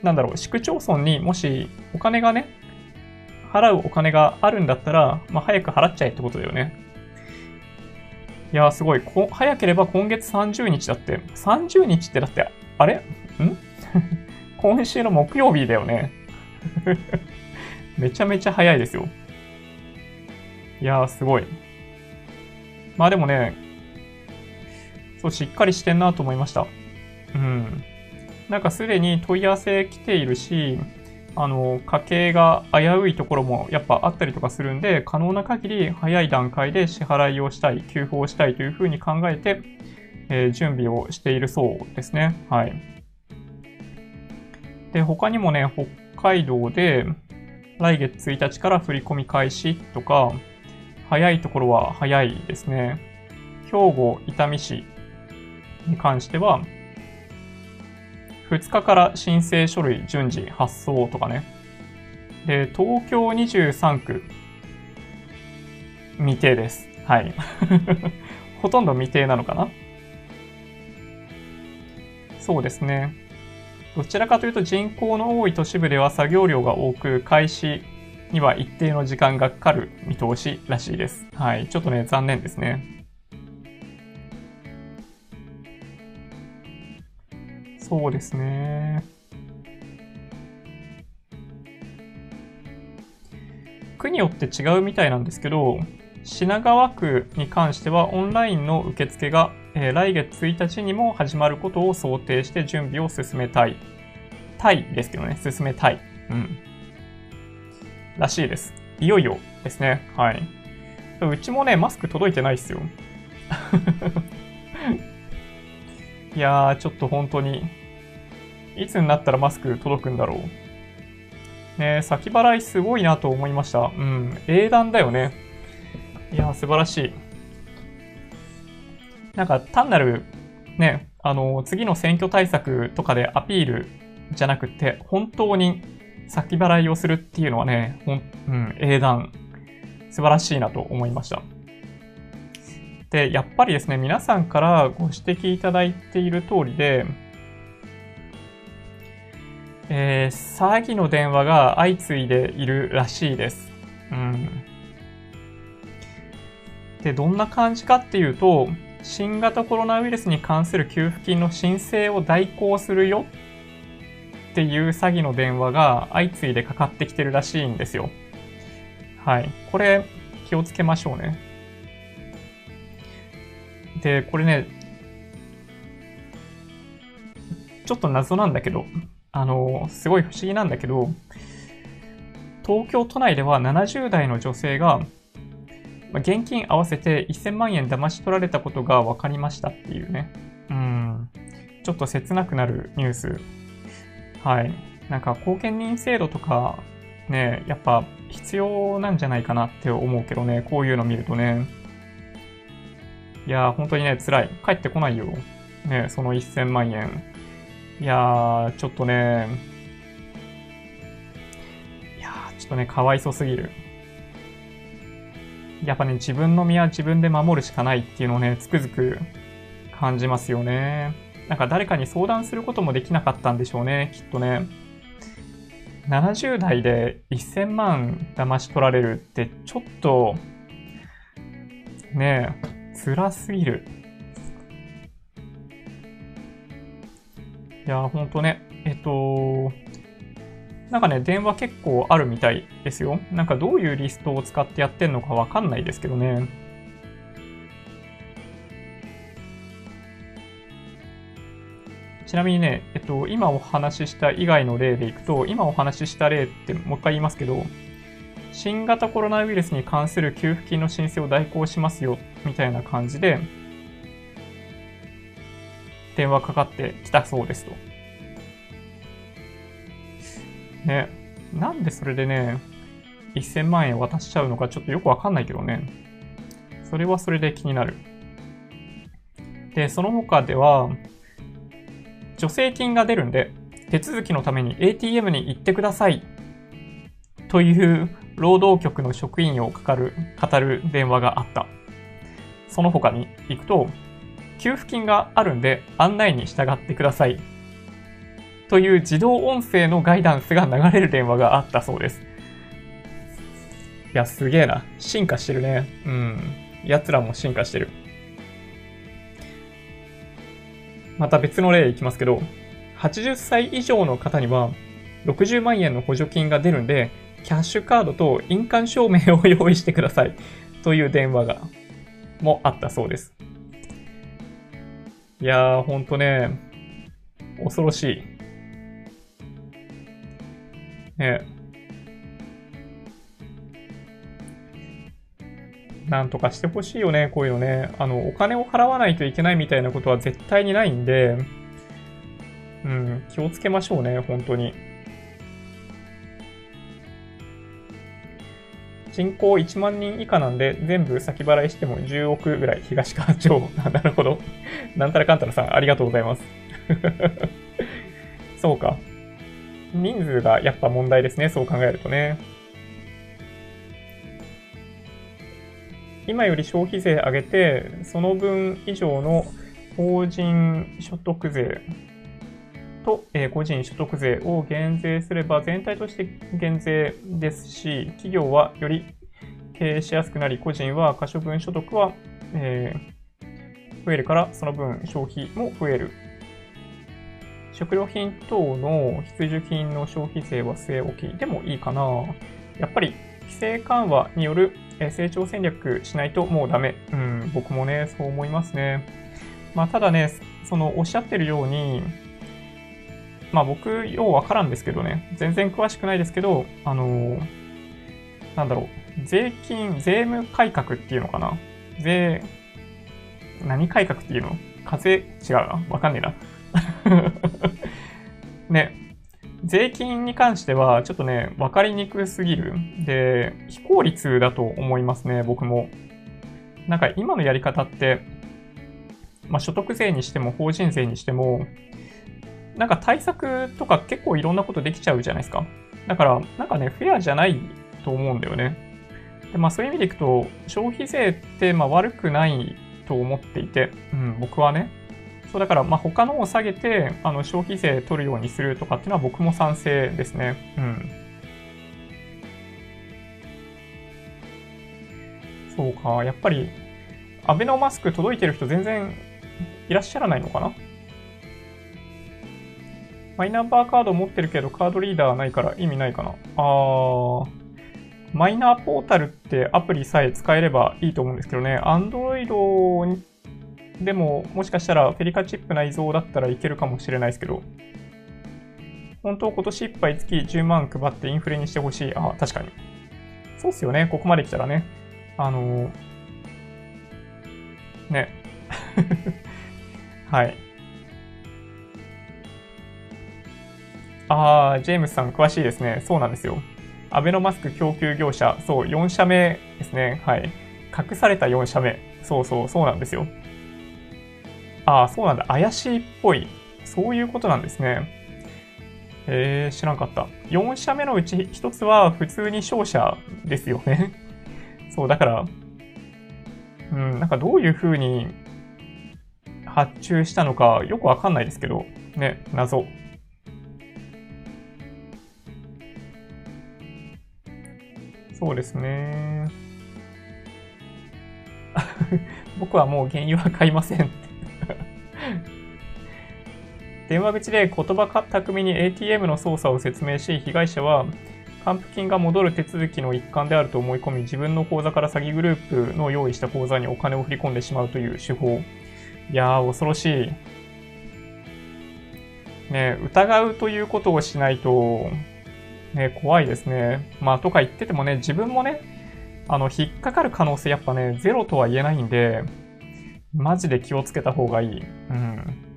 なんだろう、市区町村にもしお金がね、払うお金があるんだったら、まあ早く払っちゃえってことだよね。いやーすごい。こ早ければ今月30日だって。30日ってだって、あれ？ん？[laughs] 今週の木曜日だよね。[laughs] めちゃめちゃ早いですよ。いやーすごい。まあでもね、そう、しっかりしてんなと思いました。うん。なんかすでに問い合わせ来ているし、あの、家計が危ういところもやっぱあったりとかするんで、可能な限り早い段階で支払いをしたい、給付をしたいというふうに考えて、えー、準備をしているそうですね。はい。で、他にもね、北海道で来月1日から振り込み開始とか、早いところは早いですね。兵庫、伊丹市に関しては、2日から申請書類順次発送とかね。で、東京23区、未定です。はい。[laughs] ほとんど未定なのかなそうですね。どちらかというと人口の多い都市部では作業量が多く、開始には一定の時間がかかる見通しらしいです。はい。ちょっとね、残念ですね。そうですね。区によって違うみたいなんですけど、品川区に関してはオンラインの受付が、えー、来月1日にも始まることを想定して準備を進めたい。たいですけどね、進めたい。うん。らしいです。いよいよですね。はい。うちもね、マスク届いてないっすよ。[laughs] いやー、ちょっと本当にいつになったらマスク届くんだろう。ね先払いすごいなと思いました。うん。英断だよね。いや、素晴らしい。なんか単なる、ね、あの、次の選挙対策とかでアピールじゃなくて、本当に先払いをするっていうのはね、ほん、うん、英断。素晴らしいなと思いました。で、やっぱりですね、皆さんからご指摘いただいている通りで、えー、詐欺の電話が相次いでいるらしいです。うん。で、どんな感じかっていうと、新型コロナウイルスに関する給付金の申請を代行するよっていう詐欺の電話が相次いでかかってきてるらしいんですよ。はい。これ、気をつけましょうね。で、これね、ちょっと謎なんだけど、あの、すごい不思議なんだけど、東京都内では70代の女性が、現金合わせて1000万円騙し取られたことが分かりましたっていうね。うん。ちょっと切なくなるニュース。はい。なんか、後見人制度とか、ね、やっぱ必要なんじゃないかなって思うけどね、こういうの見るとね。いやー、本当にね、辛い。帰ってこないよ。ね、その1000万円。いやー、ちょっとね、いやー、ちょっとね、かわいそすぎる。やっぱね、自分の身は自分で守るしかないっていうのをね、つくづく感じますよね。なんか誰かに相談することもできなかったんでしょうね、きっとね。70代で1000万騙し取られるってちょっと、ねえ、辛すぎる。いや、ほんとね、えっと、なんかね、電話結構あるみたいですよ。なんかどういうリストを使ってやってんのかわかんないですけどね。ちなみにね、えっと、今お話しした以外の例でいくと、今お話しした例ってもう一回言いますけど、新型コロナウイルスに関する給付金の申請を代行しますよ、みたいな感じで、電話かかってきたそうですと。ね、なんでそれでね、1000万円渡しちゃうのかちょっとよくわかんないけどね。それはそれで気になる。で、その他では、助成金が出るんで、手続きのために ATM に行ってください。という労働局の職員をかかる、語る電話があった。その他に行くと、給付金があるんで案内に従ってください。という自動音声のガイダンスが流れる電話があったそうです。いや、すげえな。進化してるね。うん。奴らも進化してる。また別の例いきますけど、80歳以上の方には60万円の補助金が出るんで、キャッシュカードと印鑑証明を用意してください。という電話が、もあったそうです。いやー、ほんとね、恐ろしい。ねなんとかしてほしいよね、こういうのね。あの、お金を払わないといけないみたいなことは絶対にないんで、うん、気をつけましょうね、本当に。人口1万人以下なんで、全部先払いしても10億ぐらい東川町。[laughs] なるほど。なんたらかんたらさん、ありがとうございます。[laughs] そうか。人数がやっぱ問題ですね、そう考えるとね。今より消費税上げて、その分以上の法人所得税と、えー、個人所得税を減税すれば全体として減税ですし、企業はより経営しやすくなり、個人は可処分所得は、えー、増えるから、その分消費も増える。食料品等の必需品の消費税は据え置きでもいいかな。やっぱり規制緩和による成長戦略しないともうダメ。うん、僕もね、そう思いますね。まあ、ただね、そのおっしゃってるように、まあ僕、ようわからんですけどね、全然詳しくないですけど、あのなんだろう、税金、税務改革っていうのかな税、何改革っていうの？風、違うな。わかんねえな。[laughs] ね、税金に関しては、ちょっとね、わかりにくすぎる。で、非効率だと思いますね、僕も。なんか今のやり方って、まあ、所得税にしても法人税にしても、なんか対策とか結構いろんなことできちゃうじゃないですか。だから、なんかね、フェアじゃないと思うんだよね。で、まあそういう意味でいくと、消費税ってまあ悪くないと思っていて、うん、僕はね。そうだから、まあ、他のを下げて、あの、消費税取るようにするとかっていうのは僕も賛成ですね。うん。そうか、やっぱり、アベノマスク届いてる人全然いらっしゃらないのかな？マイナンバーカード持ってるけどカードリーダーないから意味ないかな。あー、マイナーポータルってアプリさえ使えればいいと思うんですけどね、Android でも、もしかしたらフェリカチップ内蔵だったらいけるかもしれないですけど、本当今年いっぱい月10万配ってインフレにしてほしい。あ、確かに。そうっすよね。ここまで来たらね。あのー、ね。[laughs] はい。あー、ジェームスさん詳しいですね。そうなんですよ。アベノマスク供給業者、そう、4社目ですね。はい。隠された4社目。そうそう、そうなんですよ。ああ、そうなんだ。怪しいっぽい。そういうことなんですね。えー、知らんかった。4社目のうち1つは普通に商社ですよね。[laughs] そう、だから、うん、なんかどういう風に発注したのかよくわかんないですけど、ね、謎。そうですね。[laughs] 僕はもう原油は買いません電話口で言葉巧みに ATM の操作を説明し、被害者は還付金が戻る手続きの一環であると思い込み、自分の口座から詐欺グループの用意した口座にお金を振り込んでしまうという手法。いやー、恐ろしい。ね、疑うということをしないと、ね、怖いですね。まあ、とか言っててもね、自分もね、あの、引っかかる可能性やっぱね、ゼロとは言えないんで、マジで気をつけた方がいい。うん。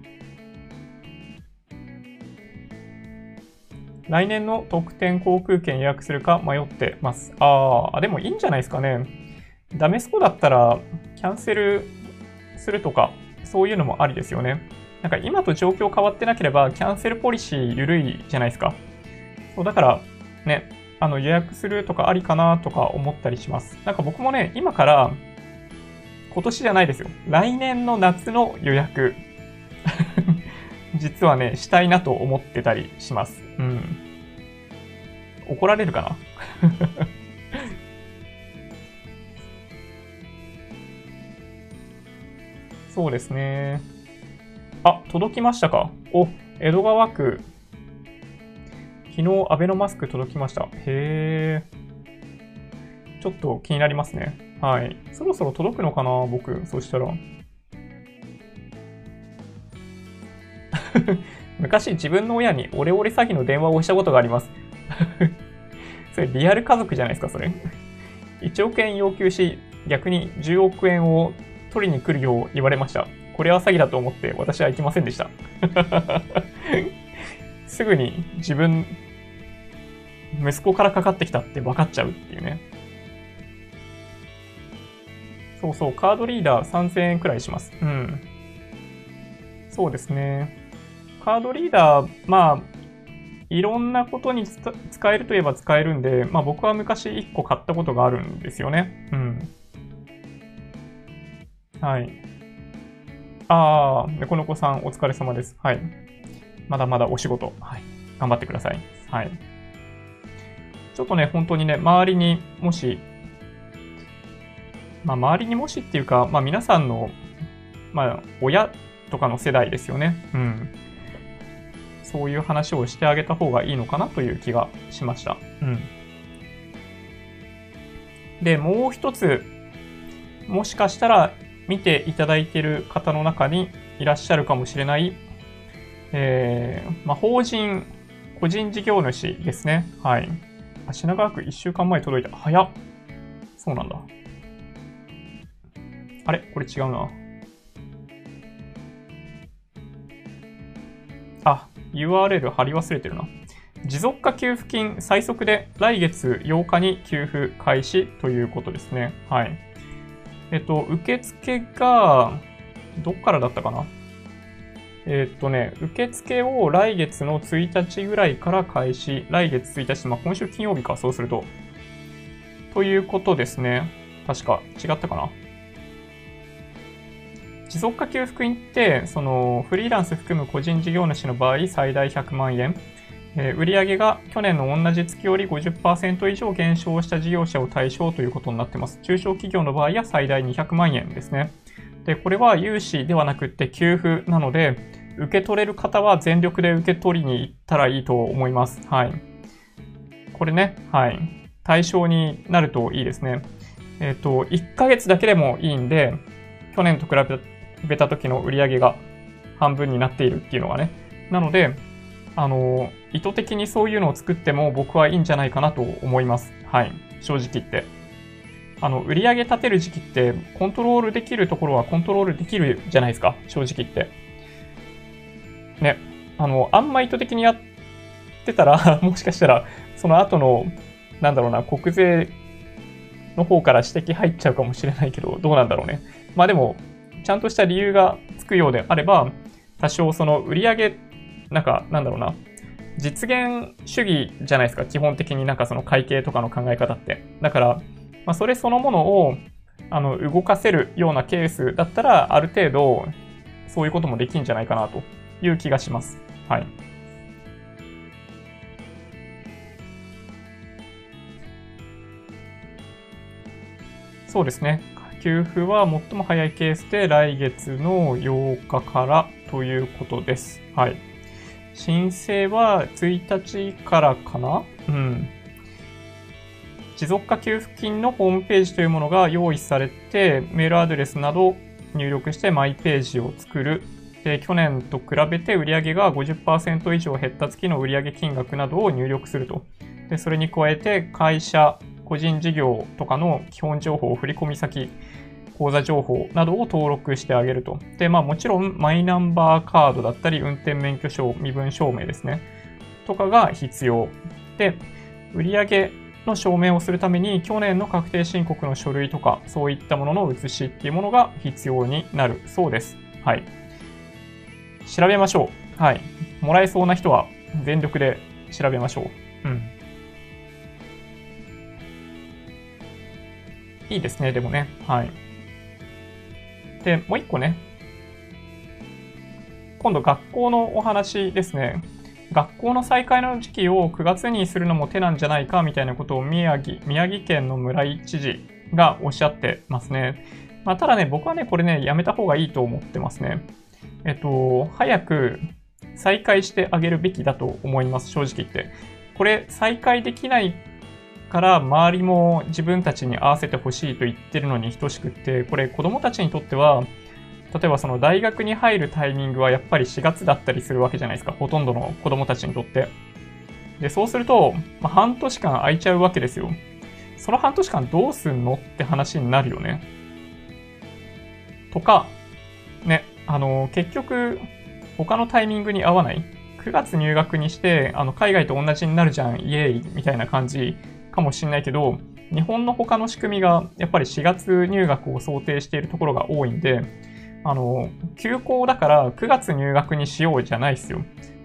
来年の特典航空券予約するか迷ってます。ああ、でもいいんじゃないですかね。ダメそうだったら、キャンセルするとか、そういうのもありですよね。なんか今と状況変わってなければ、キャンセルポリシー緩いじゃないですか。そうだから、ね、あの予約するとかありかなとか思ったりします。なんか僕もね、今から今年じゃないですよ。来年の夏の予約 [laughs] 実はね、したいなと思ってたりします。うん。怒られるかな？[laughs] そうですね。あ、届きましたか？お、江戸川区昨日、アベノマスク届きました。へえ。ちょっと気になりますね。はい。そろそろ届くのかな僕、そしたら。[laughs] 昔自分の親にオレオレ詐欺の電話をしたことがあります。[laughs] それリアル家族じゃないですか、それ。1億円要求し、逆に10億円を取りに来るよう言われました。これは詐欺だと思って私は行きませんでした。[laughs] すぐに自分、息子からかかってきたって分かっちゃうっていうね。そうそう、カードリーダー3000円くらいします。うん。そうですね。カードリーダー、まあ、いろんなことに使えるといえば使えるんで、まあ僕は昔1個買ったことがあるんですよね。うん。はい。あー、猫の子さんお疲れ様です。はい。まだまだお仕事、はい。頑張ってください。はい。ちょっとね、本当にね、周りにもし、まあ周りにもしっていうか、まあ皆さんの、まあ親とかの世代ですよね。うん。そういう話をしてあげた方がいいのかなという気がしました。うん。で、もう一つ、もしかしたら見ていただいている方の中にいらっしゃるかもしれない、えー、まあ、法人、個人事業主ですね。はい。品川区1週間前届いた。早っ。そうなんだ。あれ？これ違うな。あ、URL 貼り忘れてるな。持続化給付金最速で来月8日に給付開始ということですね。はい。えっと、受付が、どっからだったかな？えっとね、受付を来月の1日ぐらいから開始。来月1日、まあ、今週金曜日か、そうすると。ということですね。確か、違ったかな？持続化給付金って、そのフリーランス含む個人事業主の場合、最大100万円。えー、売上が去年の同じ月より50%以上減少した事業者を対象ということになってます。中小企業の場合は最大200万円ですね。で、これは融資ではなくって給付なので、受け取れる方は全力で受け取りに行ったらいいと思います。はい。これね、はい。対象になるといいですね。えっ、ー、と、1ヶ月だけでもいいんで、去年と比べべた時の売り上げが半分になっているっていうのがね。なので、あの、意図的にそういうのを作っても僕はいいんじゃないかなと思います。はい。正直言って。あの、売り上げ立てる時期ってコントロールできるところはコントロールできるじゃないですか。正直言って。ね。あの、あんま意図的にやってたら [laughs] もしかしたら、その後のなんだろうな、国税の方から指摘入っちゃうかもしれないけど、どうなんだろうね。まあでも、ちゃんとした理由がつくようであれば、多少その売上なんか、なんだろうな、実現主義じゃないですか、基本的になんかその会計とかの考え方って。だから、まあ、それそのものをあの動かせるようなケースだったら、ある程度、そういうこともできんじゃないかなという気がします。はい。そうですね。給付は最も早いケースで来月の8日からということです。はい。申請は1日からかな？うん。持続化給付金のホームページというものが用意されて、メールアドレスなど入力してマイページを作る。で、去年と比べて売上が50%以上減った月の売上金額などを入力すると。で、それに加えて会社、個人事業とかの基本情報、振込先、口座情報などを登録してあげると。で、まあもちろんマイナンバーカードだったり、運転免許証、身分証明ですね。とかが必要。で、売上の証明をするために、去年の確定申告の書類とか、そういったものの写しっていうものが必要になるそうです。はい。調べましょう。はい。もらえそうな人は全力で調べましょう。うん。いいですね、でもね。はい。で、もう一個ね。今度学校のお話ですね。学校の再開の時期を9月にするのも手なんじゃないかみたいなことを宮城、宮城県の村井知事がおっしゃってますね。まあ、ただね、僕はね、これね、やめた方がいいと思ってますね。えっと、早く再開してあげるべきだと思います、正直言って。これ、再開できないから周りも自分たちに合わせてほしいと言ってるのに等しくって、これ子供たちにとっては、例えばその大学に入るタイミングはやっぱり4月だったりするわけじゃないですか。ほとんどの子供たちにとって。で、そうすると、まあ、半年間空いちゃうわけですよ。その半年間どうすんのって話になるよね。とか、ね、あの、結局、他のタイミングに合わない。9月入学にして、あの、海外と同じになるじゃん、イエーイみたいな感じかもしれないけど、日本の他の仕組みがやっぱり4月入学を想定しているところが多いんで、あの、休校だから9月入学にしようじゃないですよ。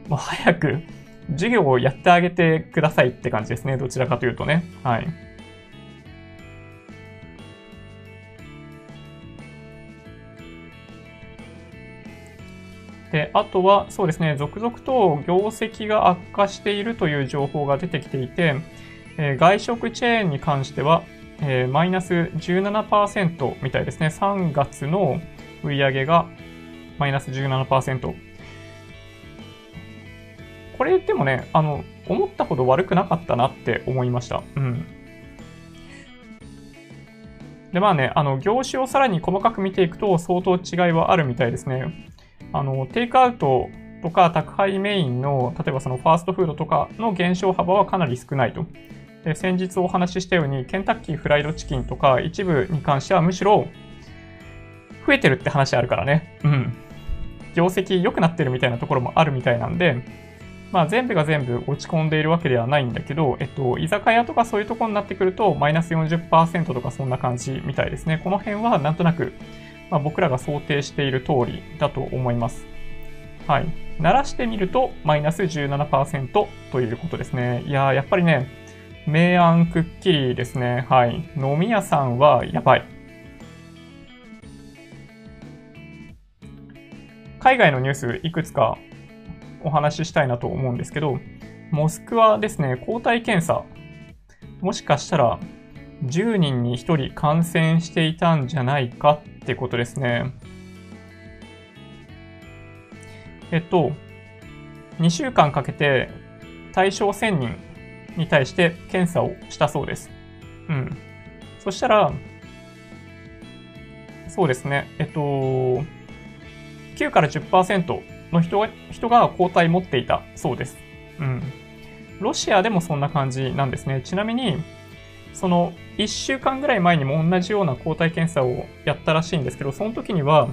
もう早く授業をやってあげてくださいって感じですね。どちらかというとね。はい。で、あとは、そうですね、続々と業績が悪化しているという情報が出てきていて、え、外食チェーンに関しては、えー、マイナス17%みたいですね。3月の売上がマイナス17%。これでもね、あの、思ったほど悪くなかったなって思いました。うん。で、まあね、あの、業種をさらに細かく見ていくと相当違いはあるみたいですね。あの、テイクアウトとか宅配メインの、例えばそのファーストフードとかの減少幅はかなり少ないと。で先日お話ししたように、ケンタッキーフライドチキンとか一部に関してはむしろ増えてるって話あるからね。うん。業績良くなってるみたいなところもあるみたいなんで、まあ全部が全部落ち込んでいるわけではないんだけど、えっと、居酒屋とかそういうとこになってくると、マイナス40%とかそんな感じみたいですね。この辺はなんとなく、まあ、僕らが想定している通りだと思います。はい。鳴らしてみると、マイナス17%ということですね。いやー、やっぱりね、明暗くっきりですね。はい。飲み屋さんはやばい。海外のニュースいくつかお話ししたいなと思うんですけど、モスクワですね、抗体検査。もしかしたら10人に1人感染していたんじゃないかってことですね。えっと、2週間かけて対象1000人に対して検査をしたそうです。うん。そしたら、そうですね、えっと、9から10%の人が人が抗体持っていたそうです。うん。ロシアでもそんな感じなんですね。ちなみに、その1週間ぐらい前にも同じような抗体検査をやったらしいんですけど、その時には、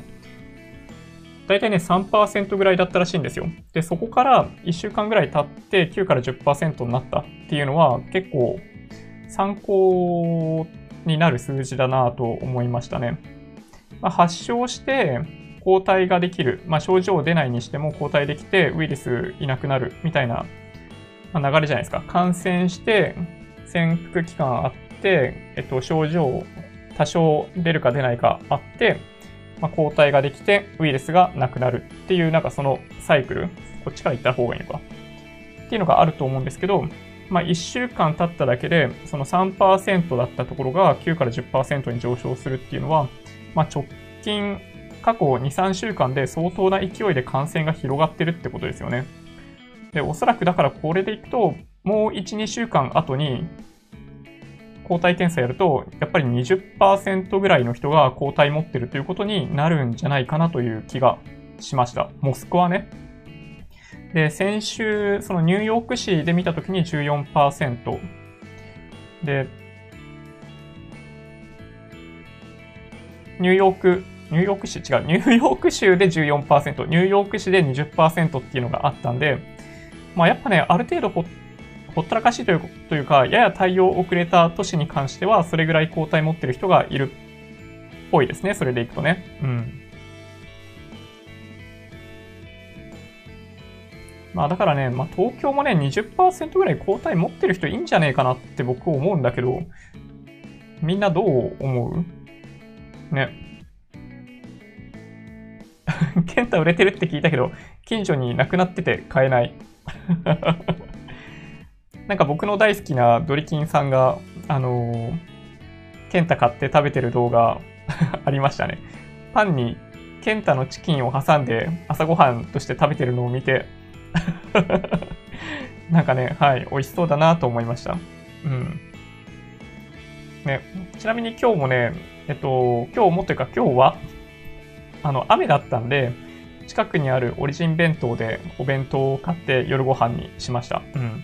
大体ね、3%ぐらいだったらしいんですよ。で、そこから1週間ぐらい経って9から10%になったっていうのは結構参考になる数字だなと思いましたね。まあ、発症して抗体ができる、まあ、症状出ないにしても抗体できてウイルスいなくなるみたいな、流れじゃないですか。感染して潜伏期間あって、えっと、症状多少出るか出ないかあって、まあ、抗体ができてウイルスがなくなるっていうなんかそのサイクル、こっちから行った方がいいのか。っていうのがあると思うんですけど、まあ、1週間経っただけで、その3%だったところが9から10%に上昇するっていうのは、まあ、直近、過去2、3週間で相当な勢いで感染が広がってるってことですよね。で、おそらくだからこれでいくと、もう1、2週間後に抗体検査やると、やっぱり20%ぐらいの人が抗体持ってるということになるんじゃないかなという気がしました。モスクワね。で、先週、そのニューヨーク市で見たときに14%。で、ニューヨーク、ニューヨーク市、違う、ニューヨーク州で14%、ニューヨーク市で20%っていうのがあったんで、まあやっぱね、ある程度ほほったらかしいというというか、やや対応遅れた都市に関しては、それぐらい抗体持ってる人がいるっぽいですね。それでいくとね。うん。まあだからね、まあ東京もね、20%ぐらい抗体持ってる人いいんじゃねえかなって僕思うんだけど、みんなどう思う？ね。ケンタ売れてるって聞いたけど、近所になくなってて買えない。なんか僕の大好きなドリキンさんが、あのー、ケンタ買って食べてる動画 [laughs] ありましたね。パンにケンタのチキンを挟んで朝ごはんとして食べてるのを見て、[laughs] なんかね、はい、美味しそうだなと思いました。うん。ね、ちなみに今日もね、えっと、今日もというか今日は、あの、雨だったんで、近くにあるオリジン弁当でお弁当を買って夜ご飯にしました。うん。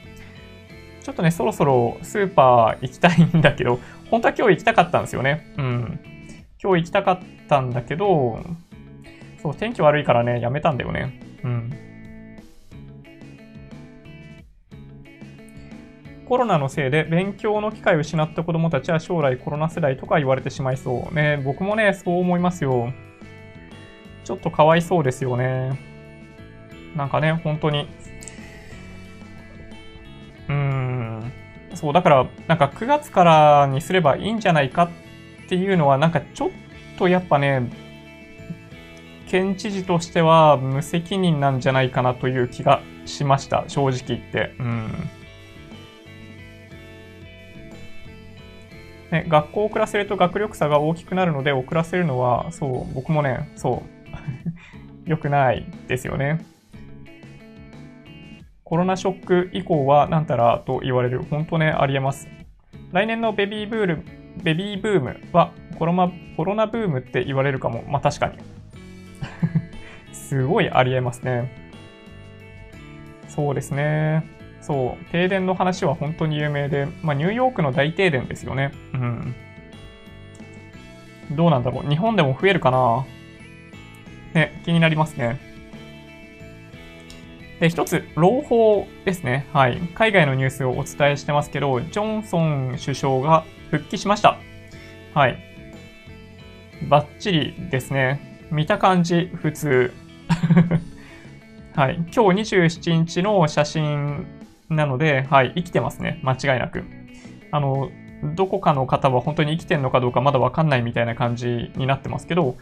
ちょっとね、そろそろスーパー行きたいんだけど、[laughs] 本当は今日行きたかったんですよね。うん。今日行きたかったんだけど、そう、天気悪いからね、やめたんだよね。うん。コロナのせいで勉強の機会を失った子供たちは将来コロナ世代とか言われてしまいそう。ね、僕もね、そう思いますよ。ちょっとかわいそうですよね。なんかね、本当に。うん。そう、だから、なんか9月からにすればいいんじゃないかっていうのは、なんかちょっとやっぱね、県知事としては無責任なんじゃないかなという気がしました。正直言って。うん。ね、学校を遅らせると学力差が大きくなるので遅らせるのは、そう、僕もね、そう、[laughs] 良くないですよね。コロナショック以降はなんたらと言われる。本当ね、ありえます。来年のベビーブール、ベビーブームはコロナ、コロナブームって言われるかも。まあ確かに。[laughs] すごいありえますね。そうですね。そう、停電の話は本当に有名で、まあ、ニューヨークの大停電ですよね。うん。どうなんだろう。日本でも増えるかなね、気になりますね。で、一つ、朗報ですね。はい。海外のニュースをお伝えしてますけど、ジョンソン首相が復帰しました。はい。バッチリですね。見た感じ、普通。[laughs] はい。今日27日の写真なので、はい、生きてますね。間違いなく。あの、どこかの方は本当に生きてるのかどうかまだわかんないみたいな感じになってますけど、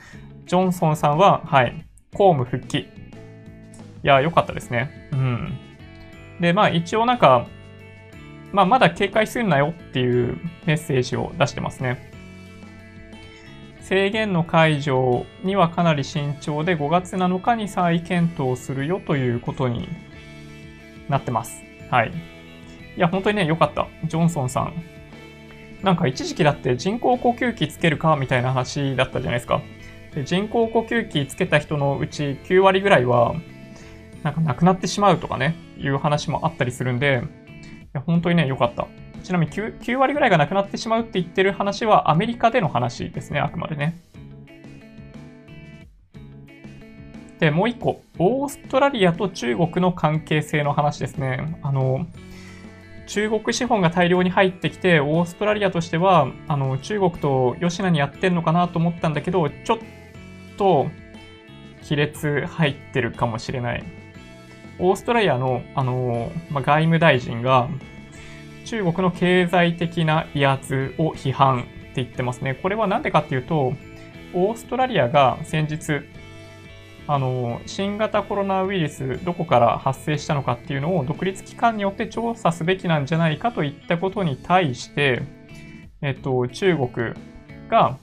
ジョンソンさんは、はい、公務復帰。いや、良かったですね。うん。で、まあ一応なんか、まあまだ警戒するなよっていうメッセージを出してますね。制限の解除にはかなり慎重で5月7日に再検討するよということになってます。はい。いや、本当にね、良かった。ジョンソンさん。なんか一時期だって人工呼吸器つけるかみたいな話だったじゃないですか。で人工呼吸器つけた人のうち9割ぐらいは、なんか亡くなってしまうとかね、いう話もあったりするんで、いや本当にね、良かった。ちなみに 9, 9割ぐらいが亡くなってしまうって言ってる話はアメリカでの話ですね、あくまでね。で、もう一個、オーストラリアと中国の関係性の話ですね。あの、中国資本が大量に入ってきて、オーストラリアとしては、あの、中国と吉野にやってんのかなと思ったんだけど、ちょっと、亀裂入ってるかもしれない。オーストラリアの、あの、まあ、外務大臣が、中国の経済的な威圧を批判って言ってますね。これはなんでかっていうと、オーストラリアが先日、あの、新型コロナウイルスどこから発生したのかっていうのを独立機関によって調査すべきなんじゃないかといったことに対して、えっと、中国が、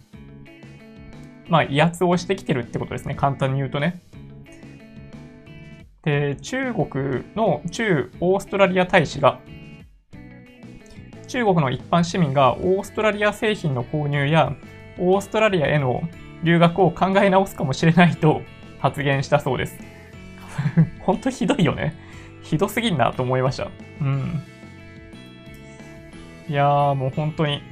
まあ、威圧をしてきてるってことですね。簡単に言うとね。で、中国の駐オーストラリア大使が、中国の一般市民がオーストラリア製品の購入やオーストラリアへの留学を考え直すかもしれないと発言したそうです。[laughs] 本当ひどいよね。ひどすぎんなと思いました。うん。いやーもう本当に。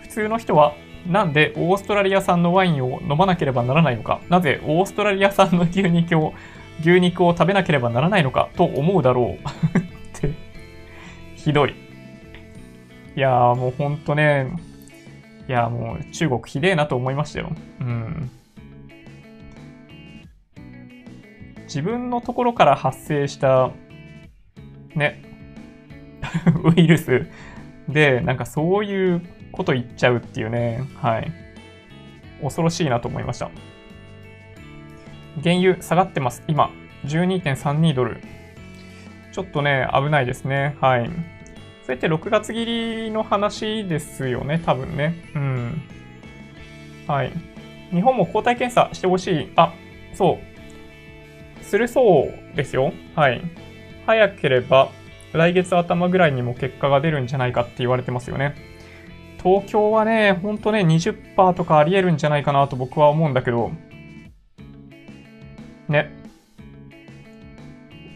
普通の人はなんでオーストラリア産のワインを飲まなければならないのか？なぜオーストラリア産の牛肉を、牛肉を食べなければならないのか？と思うだろう。[laughs] って、ひどい。いやーもうほんとね、いやもう中国ひでえなと思いましたよ。うん。自分のところから発生した、ね、[laughs] ウイルスで、なんかそういうこと言っちゃうっていうね、はい。恐ろしいなと思いました。原油下がってます。今、12.32ドル。ちょっとね、危ないですね。はい。それって6月切りの話ですよね、多分ね。うん。はい。日本も抗体検査してほしい。あ、そう。するそうですよ。はい。早ければ来月頭ぐらいにも結果が出るんじゃないかって言われてますよね。東京はね、ほんとね、20%とかあり得るんじゃないかなと僕は思うんだけど、ね。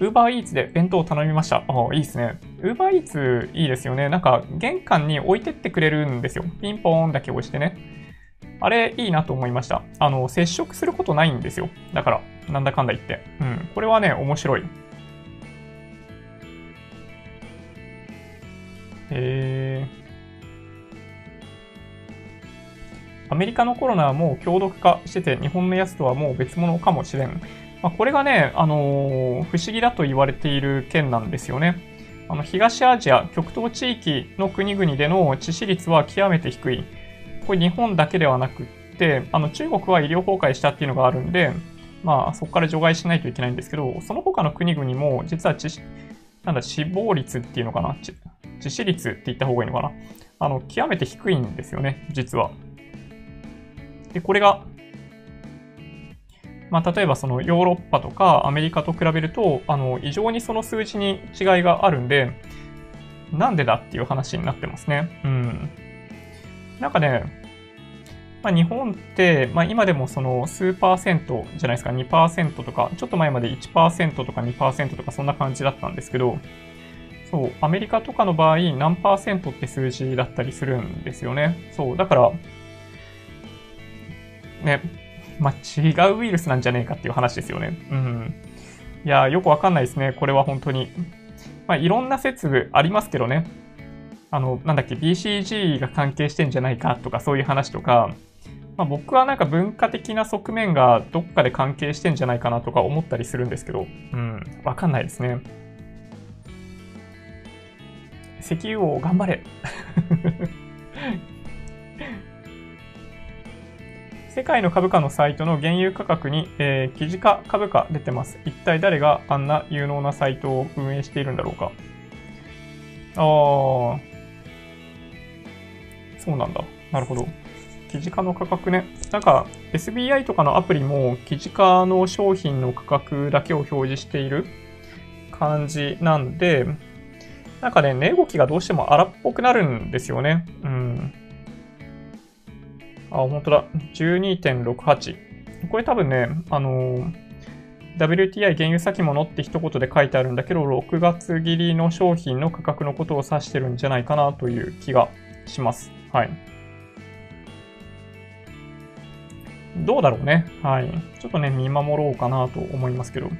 ウーバーイーツで弁当を頼みました。ああ、いいですね。ウーバーイーツいいですよね。なんか、玄関に置いてってくれるんですよ。ピンポーンだけ押してね。あれ、いいなと思いました。あの、接触することないんですよ。だから。なんだかんだ言って。うん。これはね、面白い。へえー、アメリカのコロナはもう強毒化してて、日本のやつとはもう別物かもしれん。まあ、これがね、あのー、不思議だと言われている件なんですよね。あの東アジア、極東地域の国々での致死率は極めて低い。これ日本だけではなくって、あの中国は医療崩壊したっていうのがあるんで、まあ、そこから除外しないといけないんですけど、その他の国々も、実は致なんだ、死亡率っていうのかな？致死率って言った方がいいのかな？あの、極めて低いんですよね、実は。で、これが、まあ、例えばそのヨーロッパとかアメリカと比べると、あの、異常にその数字に違いがあるんで、なんでだっていう話になってますね。うん。なんかね、まあ、日本って、まあ、今でもその数パーセントじゃないですか、2%とか、ちょっと前まで1%とか2%とかそんな感じだったんですけど、そう、アメリカとかの場合、何パーセントって数字だったりするんですよね。そう、だから、ね、まあ、違うウイルスなんじゃねえかっていう話ですよね。うん。いや、よくわかんないですね。これは本当に。まあ、いろんな説ありますけどね。あの、なんだっけ、BCG が関係してんじゃないかとか、そういう話とか、まあ、僕はなんか文化的な側面がどっかで関係してんじゃないかなとか思ったりするんですけど、うん、わかんないですね。石油王頑張れ世界の株価のサイトの原油価格に、えー、記事化株価出てます。一体誰があんな有能なサイトを運営しているんだろうか。ああ、そうなんだ。なるほど。記事化の価格ね。なんか SBI とかのアプリも記事化の商品の価格だけを表示している感じなんで、なんかね、値動きがどうしても荒っぽくなるんですよね。うん。あ、本当だ。12.68。これ多分ね、あのー、WTI 原油先物って一言で書いてあるんだけど、6月切りの商品の価格のことを指してるんじゃないかなという気がします。はい。どうだろうね。はい。ちょっとね、見守ろうかなと思いますけど。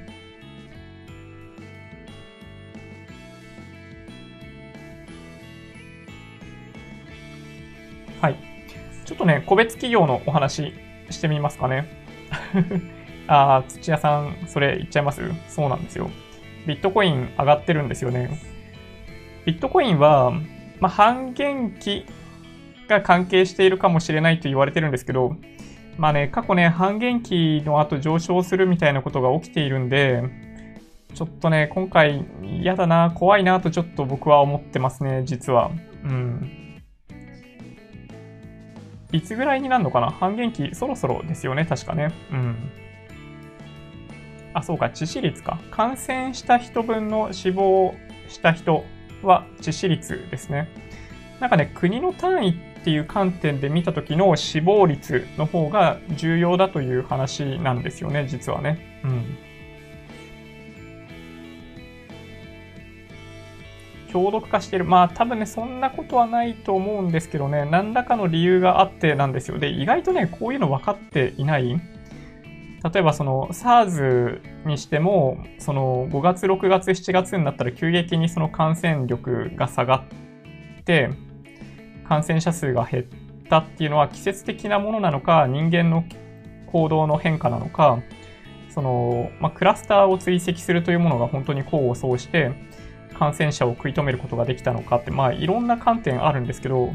はい。ちょっとね、個別企業のお話してみますかね。[laughs] あー、土屋さん、それ言っちゃいます？そうなんですよ。ビットコイン上がってるんですよね。ビットコインは、まあ、半減期が関係しているかもしれないと言われてるんですけど、まあね、過去ね、半減期の後上昇するみたいなことが起きているんで、ちょっとね、今回嫌だな、怖いなとちょっと僕は思ってますね、実は。うん。いつぐらいになるのかな？半減期そろそろですよね、確かね。うん。あ、そうか、致死率か。感染した人分の死亡した人は致死率ですね。なんかね、国の単位っていう観点で見た時の死亡率の方が重要だという話なんですよね、実はね。うん。強毒化してる。まあ多分ね、そんなことはないと思うんですけどね、何らかの理由があってなんですよ。で、意外とね、こういうの分かっていない？例えばその SARS にしても、その5月、6月、7月になったら急激にその感染力が下がって、感染者数が減ったっていうのは季節的なものなのか、人間の行動の変化なのか、その、まあ、クラスターを追跡するというものが本当に功を奏して、感染者を食い止めることができたのかって、まあいろんな観点あるんですけど、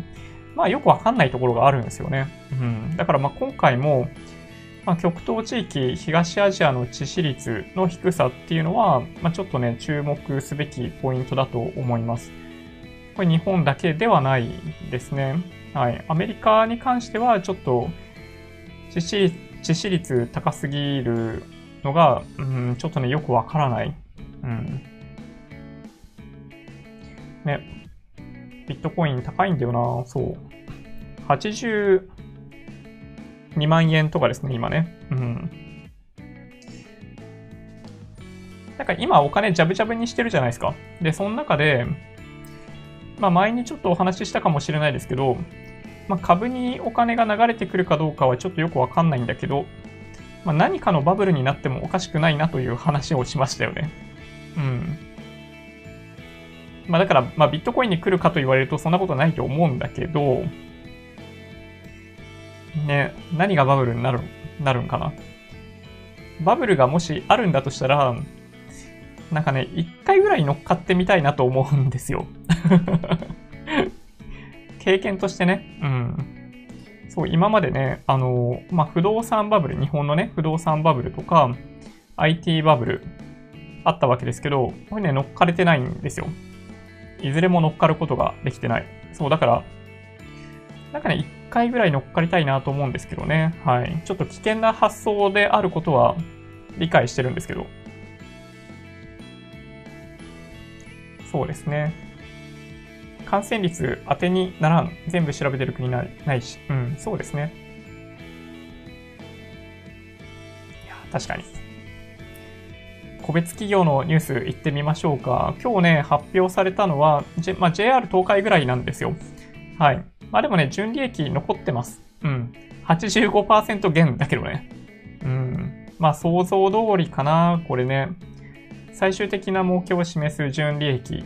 まあよくわかんないところがあるんですよね。うん。だからまあ今回も、まあ、極東地域、東アジアの致死率の低さっていうのは、まあ、ちょっとね、注目すべきポイントだと思います。これ日本だけではないですね。はい。アメリカに関しては、ちょっと致死、致死率高すぎるのが、うん、ちょっとね、よくわからない。うん。ね、ビットコイン高いんだよな、そう。82万円とかですね、今ね。うん。なんか今お金ジャブジャブにしてるじゃないですか。で、その中で、まあ前にちょっとお話ししたかもしれないですけど、まあ株にお金が流れてくるかどうかはちょっとよくわかんないんだけど、まあ何かのバブルになってもおかしくないなという話をしましたよね。うん。まあだから、まあビットコインに来るかと言われるとそんなことないと思うんだけど、ね、何がバブルになる、なるんかな？バブルがもしあるんだとしたら、なんかね、一回ぐらい乗っかってみたいなと思うんですよ。[laughs] 経験としてね、うん。そう、今までね、あの、まあ、不動産バブル、日本のね、不動産バブルとか、IT バブル、あったわけですけど、これね、乗っかれてないんですよ。いずれも乗っかることができてない。そう、だから、なんかね、一回ぐらい乗っかりたいなと思うんですけどね。はい。ちょっと危険な発想であることは理解してるんですけど。そうですね。感染率当てにならん。全部調べてる国ないし。うん、そうですね。いや、確かに。個別企業のニュース行ってみましょうか。今日ね、発表されたのは、J まあ、JR 東海ぐらいなんですよ。はい。まあでもね、純利益残ってます。うん。85%減だけどね。うん。まあ想像通りかな、これね。最終的な目標を示す純利益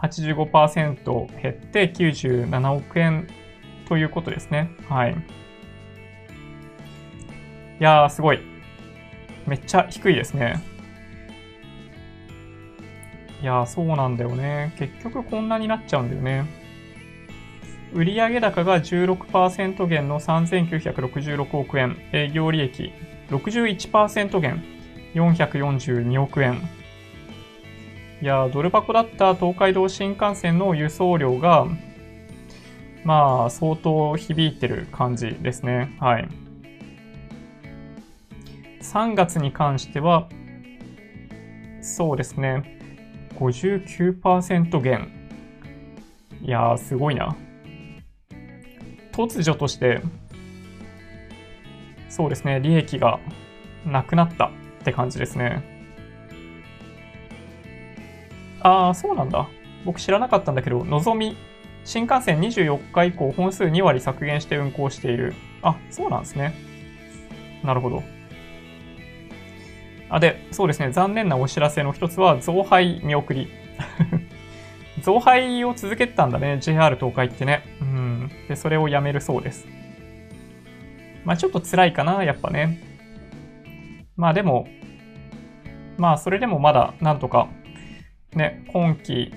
85%減って97億円ということですね。はい。いやー、すごい。めっちゃ低いですね。いや、そうなんだよね。結局こんなになっちゃうんだよね。売上高が16%減の3966億円。営業利益61%減。442億円。いや、ドル箱だった東海道新幹線の輸送量が、まあ、相当響いてる感じですね。はい。3月に関しては、そうですね。59%減。いやー、すごいな。突如として、そうですね、利益がなくなったって感じですね。ああ、そうなんだ。僕知らなかったんだけど、のぞみ、新幹線24日以降本数2割削減して運行している。あ、そうなんですね。なるほど。あ、で、そうですね、残念なお知らせの一つは、増配見送り。[laughs] 増配を続けてたんだね、JR 東海ってね。うん。ん。で、それをやめるそうです。まあちょっと辛いかな、やっぱね。まあでも、まあそれでもまだなんとか、ね、今期、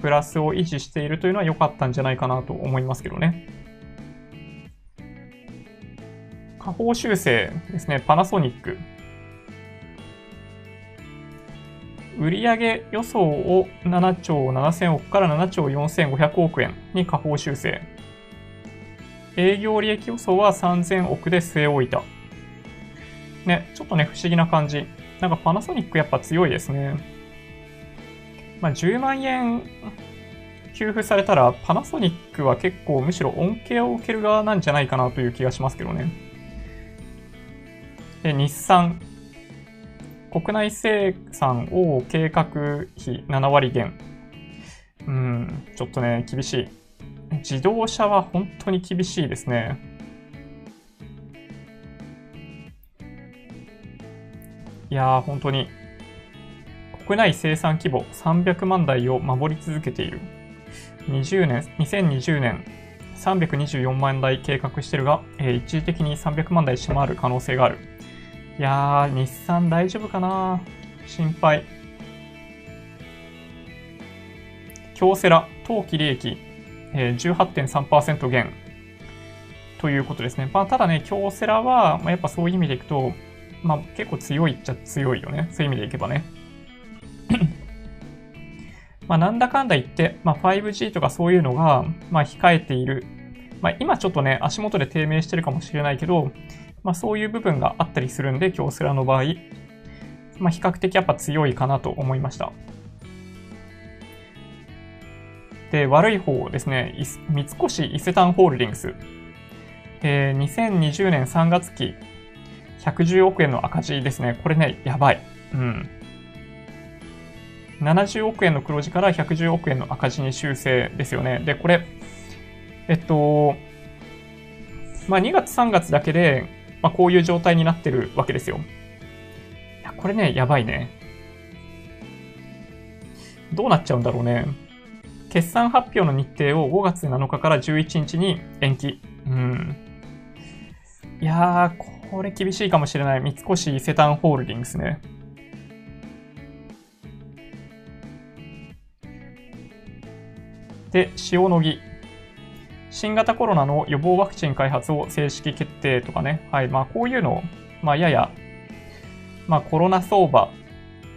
プラスを維持しているというのは良かったんじゃないかなと思いますけどね。下方修正ですね、パナソニック。売上予想を7兆7000億から7兆4500億円に下方修正。営業利益予想は3000億で据え置いた。ね、ちょっとね、不思議な感じ。なんかパナソニックやっぱ強いですね。まあ、10万円給付されたら、パナソニックは結構むしろ恩恵を受ける側なんじゃないかなという気がしますけどね。で、日産。国内生産を計画費7割減。うん、ちょっとね、厳しい。自動車は本当に厳しいですね。いやー、本当に。国内生産規模300万台を守り続けている。20年、2020年324万台計画してるが、えー、一時的に300万台下回る可能性がある。いやー、日産大丈夫かな？心配。京セラ、当期利益、えー、18.3%減ということですね。まあ、ただね、京セラは、まあ、やっぱそういう意味でいくと、まあ、結構強いっちゃ強いよね。そういう意味でいけばね。[coughs] まあ、なんだかんだ言って、まあ、5G とかそういうのが、まあ、控えている。まあ、今ちょっとね、足元で低迷してるかもしれないけど、まあ、そういう部分があったりするんで、京セラの場合、まあ、比較的やっぱ強いかなと思いました。で、悪い方ですね、三越伊勢丹ホールディングス。えー、2020年3月期、110億円の赤字ですね。これね、やばい。うん。70億円の黒字から110億円の赤字に修正ですよね。で、これ、えっと、まあ、2月3月だけで、まあ、こういう状態になってるわけですよ。いや、これね、やばいね。どうなっちゃうんだろうね。決算発表の日程を5月7日から11日に延期。うん。いやー、これ厳しいかもしれない。三越伊勢丹ホールディングスね。で、塩野義。新型コロナの予防ワクチン開発を正式決定とかね。はい。まあ、こういうのを、まあ、やや、まあ、コロナ相場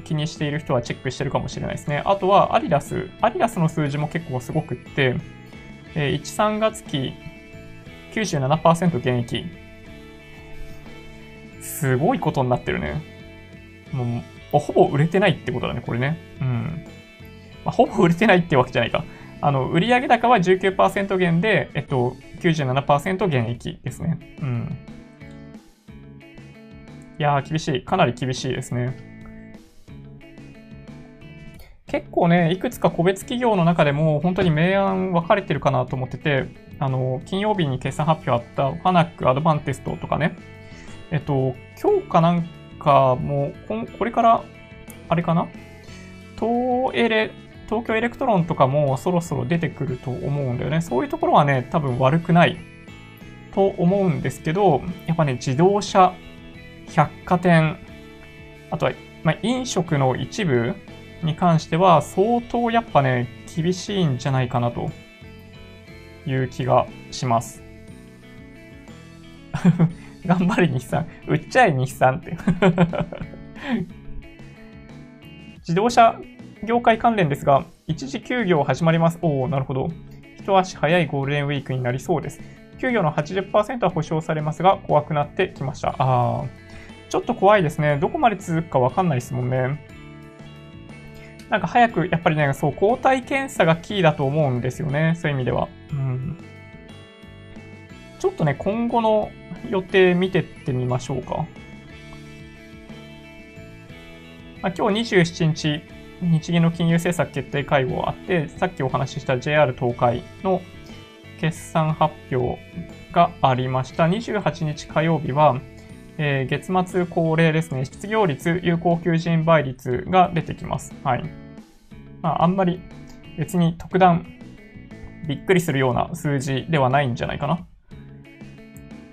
気にしている人はチェックしてるかもしれないですね。あとは、アディダス。アディダスの数字も結構すごくって、えー、1、3月期97%減益。すごいことになってるね。もう、ほぼ売れてないってことだね、これね。うん。まあ、ほぼ売れてないってわけじゃないか。あの、売上高は19%減で、えっと、97%減益ですね。うん。いやー、厳しい。かなり厳しいですね。結構ね、いくつか個別企業の中でも本当に明暗分かれてるかなと思ってて、あの、金曜日に決算発表あったファナック、アドバンテストとかね、えっと、今日かなんかもう、これから、あれかな？東エレ東京エレクトロンとかもそろそろ出てくると思うんだよね。そういうところはね、多分悪くないと思うんですけど、やっぱね、自動車、百貨店、あとは、まあ、飲食の一部に関しては相当やっぱね、厳しいんじゃないかなという気がします。[laughs] 頑張れ日産。売っちゃえ日産って [laughs] 自動車業界関連ですが、一時休業始まります。おお、なるほど。一足早いゴールデンウィークになりそうです。給与の80%は保証されますが、怖くなってきました。ああ、ちょっと怖いですね。どこまで続くかわかんないですもんね。なんか早く、やっぱりね、そう、抗体検査がキーだと思うんですよね。そういう意味では。うん。ちょっとね、今後の予定見てってみましょうか。まあ、今日27日、日銀の金融政策決定会合あって、さっきお話しした JR 東海の決算発表がありました。28日火曜日は、えー、月末恒例ですね、失業率、有効求人倍率が出てきます。はい。まあ、あんまり別に特段びっくりするような数字ではないんじゃないかな。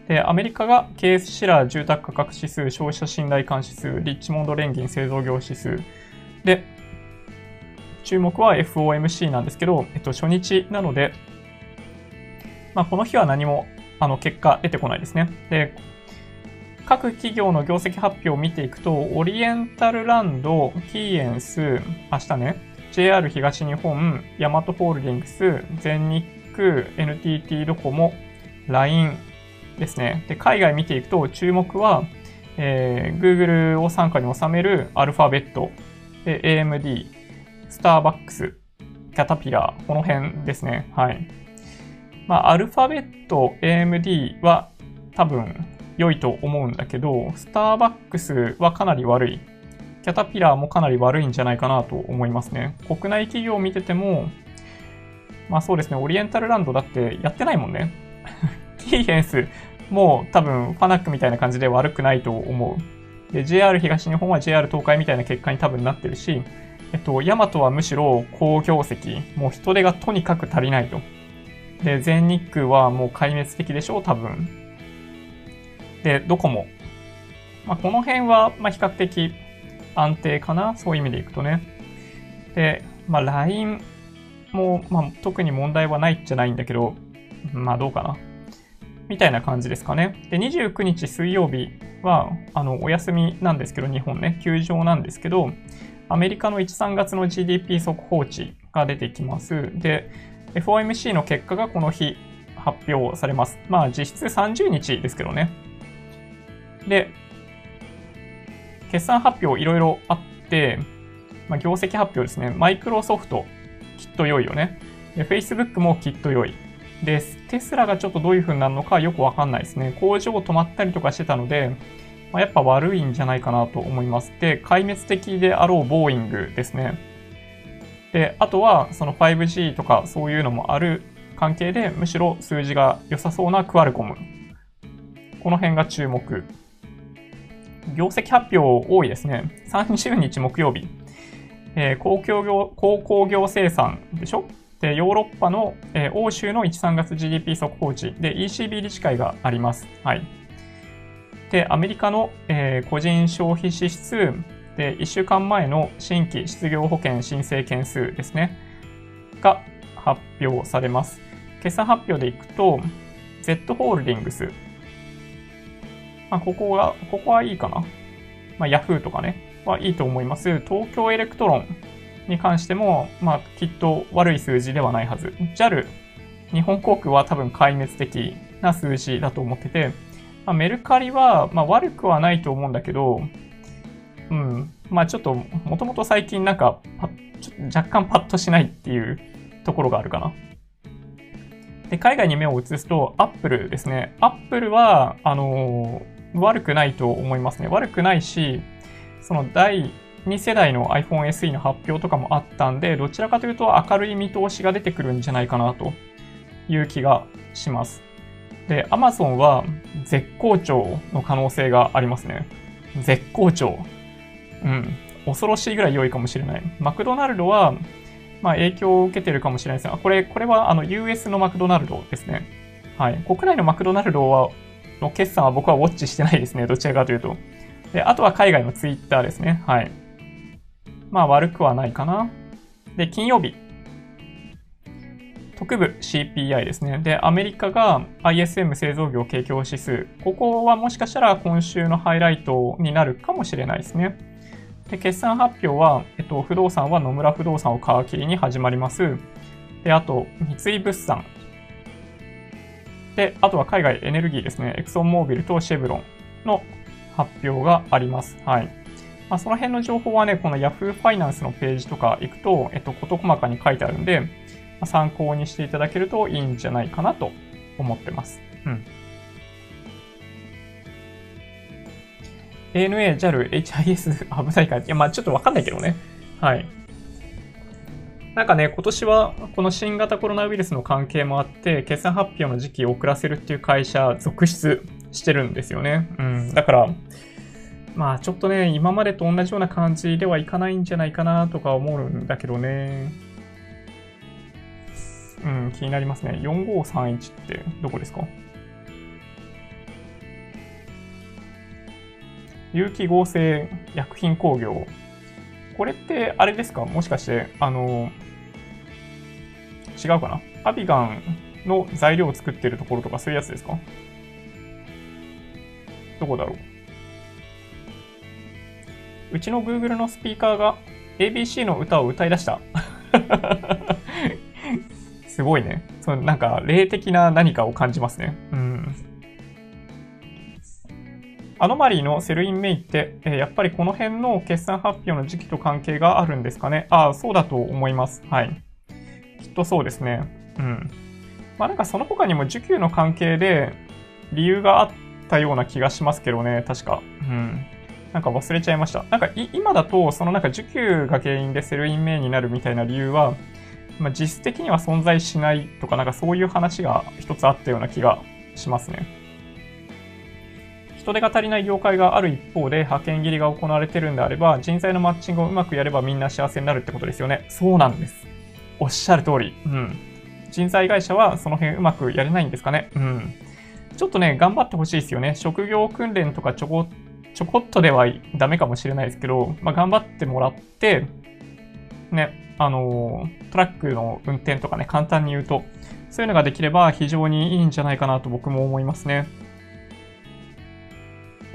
で、アメリカがケースシラー住宅価格指数、消費者信頼感指数、リッチモンド連銀製造業指数。で、注目は FOMC なんですけど、えっと、初日なので、まあ、この日は何も、あの、結果出てこないですね。で、各企業の業績発表を見ていくと、オリエンタルランド、キーエンス、明日ね、JR 東日本、ヤマトホールディングス、全日空、NTT ドコモ、LINE ですね。で、海外見ていくと、注目は、えー、Google を傘下に収めるアルファベット、で、AMD、スターバックス、キャタピラー、この辺ですね。はい。まあ、アルファベット、AMD は多分良いと思うんだけど、スターバックスはかなり悪い。キャタピラーもかなり悪いんじゃないかなと思いますね。国内企業を見てても、まあそうですね、オリエンタルランドだってやってないもんね。[laughs] キーヘンスも多分ファナックみたいな感じで悪くないと思う。で、JR 東日本は JR 東海みたいな結果に多分なってるし、えっと、ヤマトはむしろ好業績、もう人手がとにかく足りないと。で、全日空はもう壊滅的でしょう、多分。で、ドコモ。まあ、この辺は、ま比較的安定かなそういう意味でいくとね。で、まあ、LINE も、まあ、特に問題はないじゃないんだけど、まあ、どうかな。みたいな感じですかね。で、29日水曜日は、あの、お休みなんですけど、日本ね、休場なんですけど、アメリカの1、3月の GDP 速報値が出てきます。で、FOMC の結果がこの日発表されます。まあ実質30日ですけどね。で、決算発表いろいろあって、まあ、業績発表ですね。マイクロソフト、きっと良いよね。で、Facebook もきっと良い。です、テスラがちょっとどういう風になるのかよくわかんないですね。工場止まったりとかしてたので、まあ、やっぱ悪いんじゃないかなと思います。で、壊滅的であろうボーイングですね。で、あとはその 5G とかそういうのもある関係で、むしろ数字が良さそうなクアルコム。この辺が注目。業績発表多いですね。30日木曜日。えー、公共業、高工業生産でしょ？で、ヨーロッパの、えー、欧州の1、3月 GDP 速報値で ECB 理事会があります。はい。で、アメリカの、えー、個人消費支出で、1週間前の新規失業保険申請件数ですね、が発表されます。決算発表でいくと、Z ホールディングス。まあ、ここは、ここはいいかな。まあ、Yahoo とかね、はいいと思います。東京エレクトロンに関しても、まあ、きっと悪い数字ではないはず。JAL、日本航空は多分壊滅的な数字だと思ってて、まあ、メルカリは、まあ、悪くはないと思うんだけど、うん、まあちょっと、もともと最近なんか若干パッとしないっていうところがあるかな。で、海外に目を移すと、アップルですね。アップルは、あのー、悪くないと思いますね。悪くないし、その第2世代の iPhone SE の発表とかもあったんで、どちらかというと明るい見通しが出てくるんじゃないかなという気がします。で、Amazon は絶好調の可能性がありますね。絶好調。うん。恐ろしいぐらい良いかもしれない。マクドナルドは、まあ、影響を受けてるかもしれないですが、これ、これはあの US のマクドナルドですね。はい。国内のマクドナルドは、の決算は僕はウォッチしてないですね。どちらかというと。で、あとは海外のツイッターですね。はい。まあ悪くはないかな。で、金曜日。特部 CPI ですね。で、アメリカが ISM 製造業景況指数。ここはもしかしたら今週のハイライトになるかもしれないですね。で、決算発表は、えっと、不動産は野村不動産を皮切りに始まります。で、あと、三井物産。で、あとは海外エネルギーですね。エクソンモービルとシェブロンの発表があります。はい。まあ、その辺の情報はね、この Yahoo ファイナンスのページとか行くと、えっと、事細かに書いてあるんで、参考にしていただけるといいんじゃないかなと思ってます。うん。ANA、JAL、HIS [laughs] 危ないか。いや、まあちょっとわかんないけどね。はい。なんかね、今年はこの新型コロナウイルスの関係もあって、決算発表の時期を遅らせるっていう会社続出してるんですよね。うん。だから、まあちょっとね、今までと同じような感じではいかないんじゃないかなとか思うんだけどね。うん、気になりますね。4531ってどこですか？有機合成薬品工業。これってあれですか？もしかして、あの、違うかな？アビガンの材料を作ってるところとかそういうやつですか？どこだろう？うちの Google のスピーカーが ABC の歌を歌い出した。すごいね。そのなんか、霊的な何かを感じますね。うん。アノマリーの Sell in May って、え、やっぱりこの辺の決算発表の時期と関係があるんですかね？ああ、そうだと思います。はい。きっとそうですね。うん。まあなんかその他にも需給の関係で理由があったような気がしますけどね、確か。うん。なんか忘れちゃいました。なんか今だと、そのなんか需給が原因で Sell in May になるみたいな理由は、まあ、実質的には存在しないとか、なんかそういう話が一つあったような気がしますね。人手が足りない業界がある一方で派遣切りが行われてるんであれば、人材のマッチングをうまくやればみんな幸せになるってことですよね。そうなんです。おっしゃる通り。うん。人材会社はその辺うまくやれないんですかね。うん。ちょっとね、頑張ってほしいですよね。職業訓練とかちょこ、ちょこっとではダメかもしれないですけど、まあ、頑張ってもらって、ね、あのトラックの運転とかね、簡単に言うと、そういうのができれば非常にいいんじゃないかなと僕も思いますね。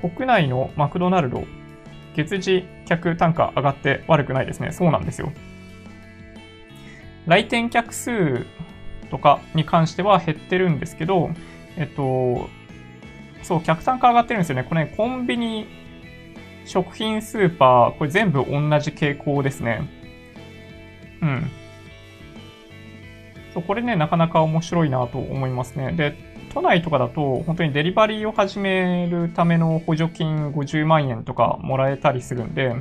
国内のマクドナルド、月次客単価上がって悪くないですね。そうなんですよ。来店客数とかに関しては減ってるんですけど、えっと、そう、客単価上がってるんですよね。これ、ね、コンビニ、食品スーパー、これ全部同じ傾向ですね。うん。そう、これね、なかなか面白いなと思いますね。で、都内とかだと、本当にデリバリーを始めるための補助金50万円とかもらえたりするんで、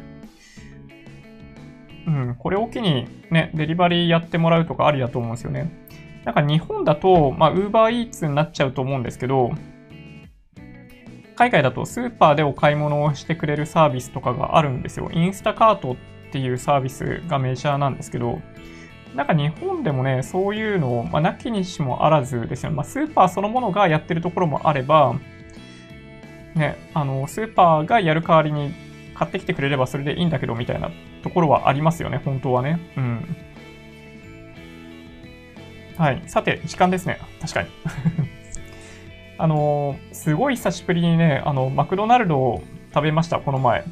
うん、これを機にね、デリバリーやってもらうとかありだと思うんですよね。なんか日本だと、まあ、ウーバーイーツになっちゃうと思うんですけど、海外だとスーパーでお買い物をしてくれるサービスとかがあるんですよ。インスタカートっていうサービスがメジャーなんですけど、なんか日本でもね、そういうのを、まあ、なきにしもあらずですよね。まあ、スーパーそのものがやってるところもあれば、ね、あの、スーパーがやる代わりに買ってきてくれればそれでいいんだけど、みたいなところはありますよね、本当はね。うん。はい。さて、時間ですね。確かに。[laughs] あのすごい久しぶりにね、あの、マクドナルドを食べました、この前。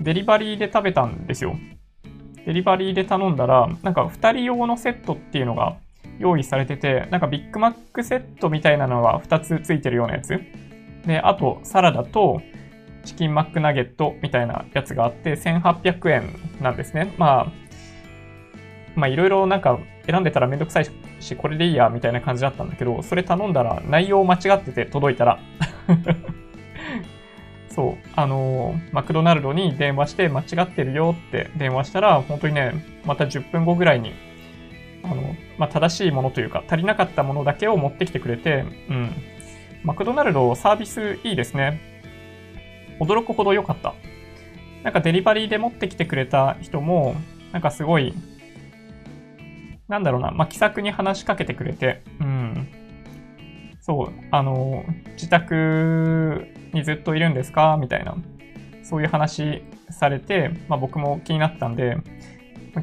デリバリーで食べたんですよ。デリバリーで頼んだら、なんか2人用のセットっていうのが用意されてて、なんかビッグマックセットみたいなのが2つついてるようなやつ。で、あとサラダとチキンマックナゲットみたいなやつがあって1800円なんですね。まあ、まあいろいろなんか選んでたらめんどくさいし、これでいいやみたいな感じだったんだけど、それ頼んだら内容間違ってて届いたらそう、あのー、マクドナルドに電話して間違ってるよって電話したら、本当にね、また10分後ぐらいに、あの、まあ、正しいものというか、足りなかったものだけを持ってきてくれて、うん。マクドナルドサービスいいですね。驚くほど良かった。なんかデリバリーで持ってきてくれた人も、なんかすごい、なんだろうな、まあ、気さくに話しかけてくれて、うん。そう、あの、自宅にずっといるんですか？みたいな、そういう話されて、まあ、僕も気になったんで、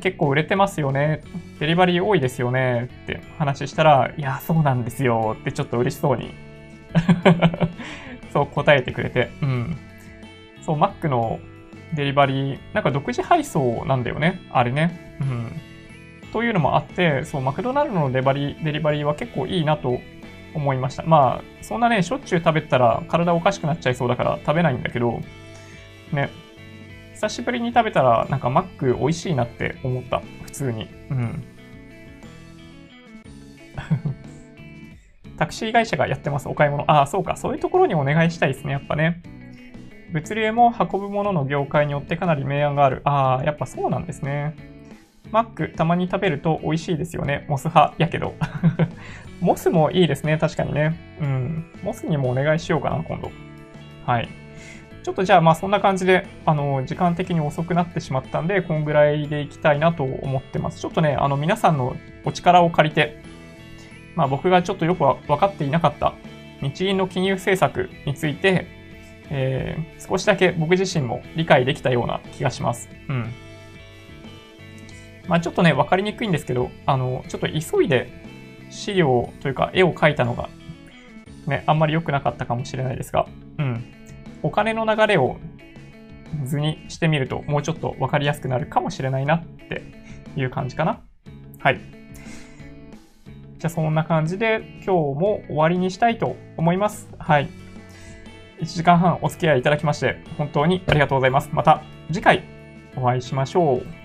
結構売れてますよね。デリバリー多いですよねって話したら、いや、そうなんですよってちょっと嬉しそうに [laughs] そう答えてくれて、うん。そう、Mac のデリバリー、なんか独自配送なんだよね。あれね。うん。というのもあって、そう、マクドナルドのデバリデリバリーは結構いいなと思いました。まあ、そんなね、しょっちゅう食べたら体おかしくなっちゃいそうだから食べないんだけど、ね、久しぶりに食べたらなんかマック美味しいなって思った。普通に。うん。[laughs] タクシー会社がやってます、お買い物。ああ、そうか。そういうところにお願いしたいですね、やっぱね。物流も運ぶものの業界によってかなり明暗がある。ああ、やっぱそうなんですね。マックたまに食べると美味しいですよね。モス派やけど。モスもいいですね。確かにね。うん。モスにもお願いしようかな、今度。はい。ちょっとじゃあまあそんな感じで、あの、時間的に遅くなってしまったんで、こんぐらいでいきたいなと思ってます。ちょっとね、あの、皆さんのお力を借りて、まあ、僕がちょっとよく分かっていなかった日銀の金融政策について、えー、少しだけ僕自身も理解できたような気がします。うん。まあ、ちょっとね、分かりにくいんですけど、あの、ちょっと急いで資料というか絵を描いたのが、ね、あんまり良くなかったかもしれないですが、うん。お金の流れを図にしてみると、もうちょっと分かりやすくなるかもしれないなっていう感じかな。はい。じゃあそんな感じで今日も終わりにしたいと思います。はい。1時間半お付き合いいただきまして本当にありがとうございます。また次回お会いしましょう。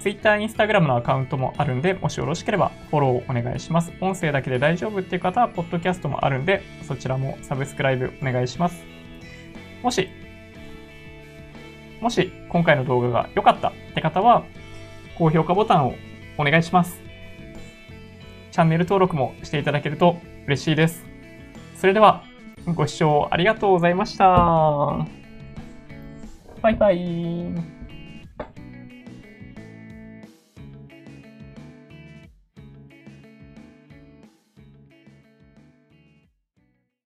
Twitter、Instagram のアカウントもあるんで、もしよろしければフォローお願いします。音声だけで大丈夫っていう方は、ポッドキャストもあるんで、そちらもサブスクライブお願いします。もし、もし今回の動画が良かったって方は、高評価ボタンをお願いします。チャンネル登録もしていただけると嬉しいです。それでは、ご視聴ありがとうございました。バイバイ。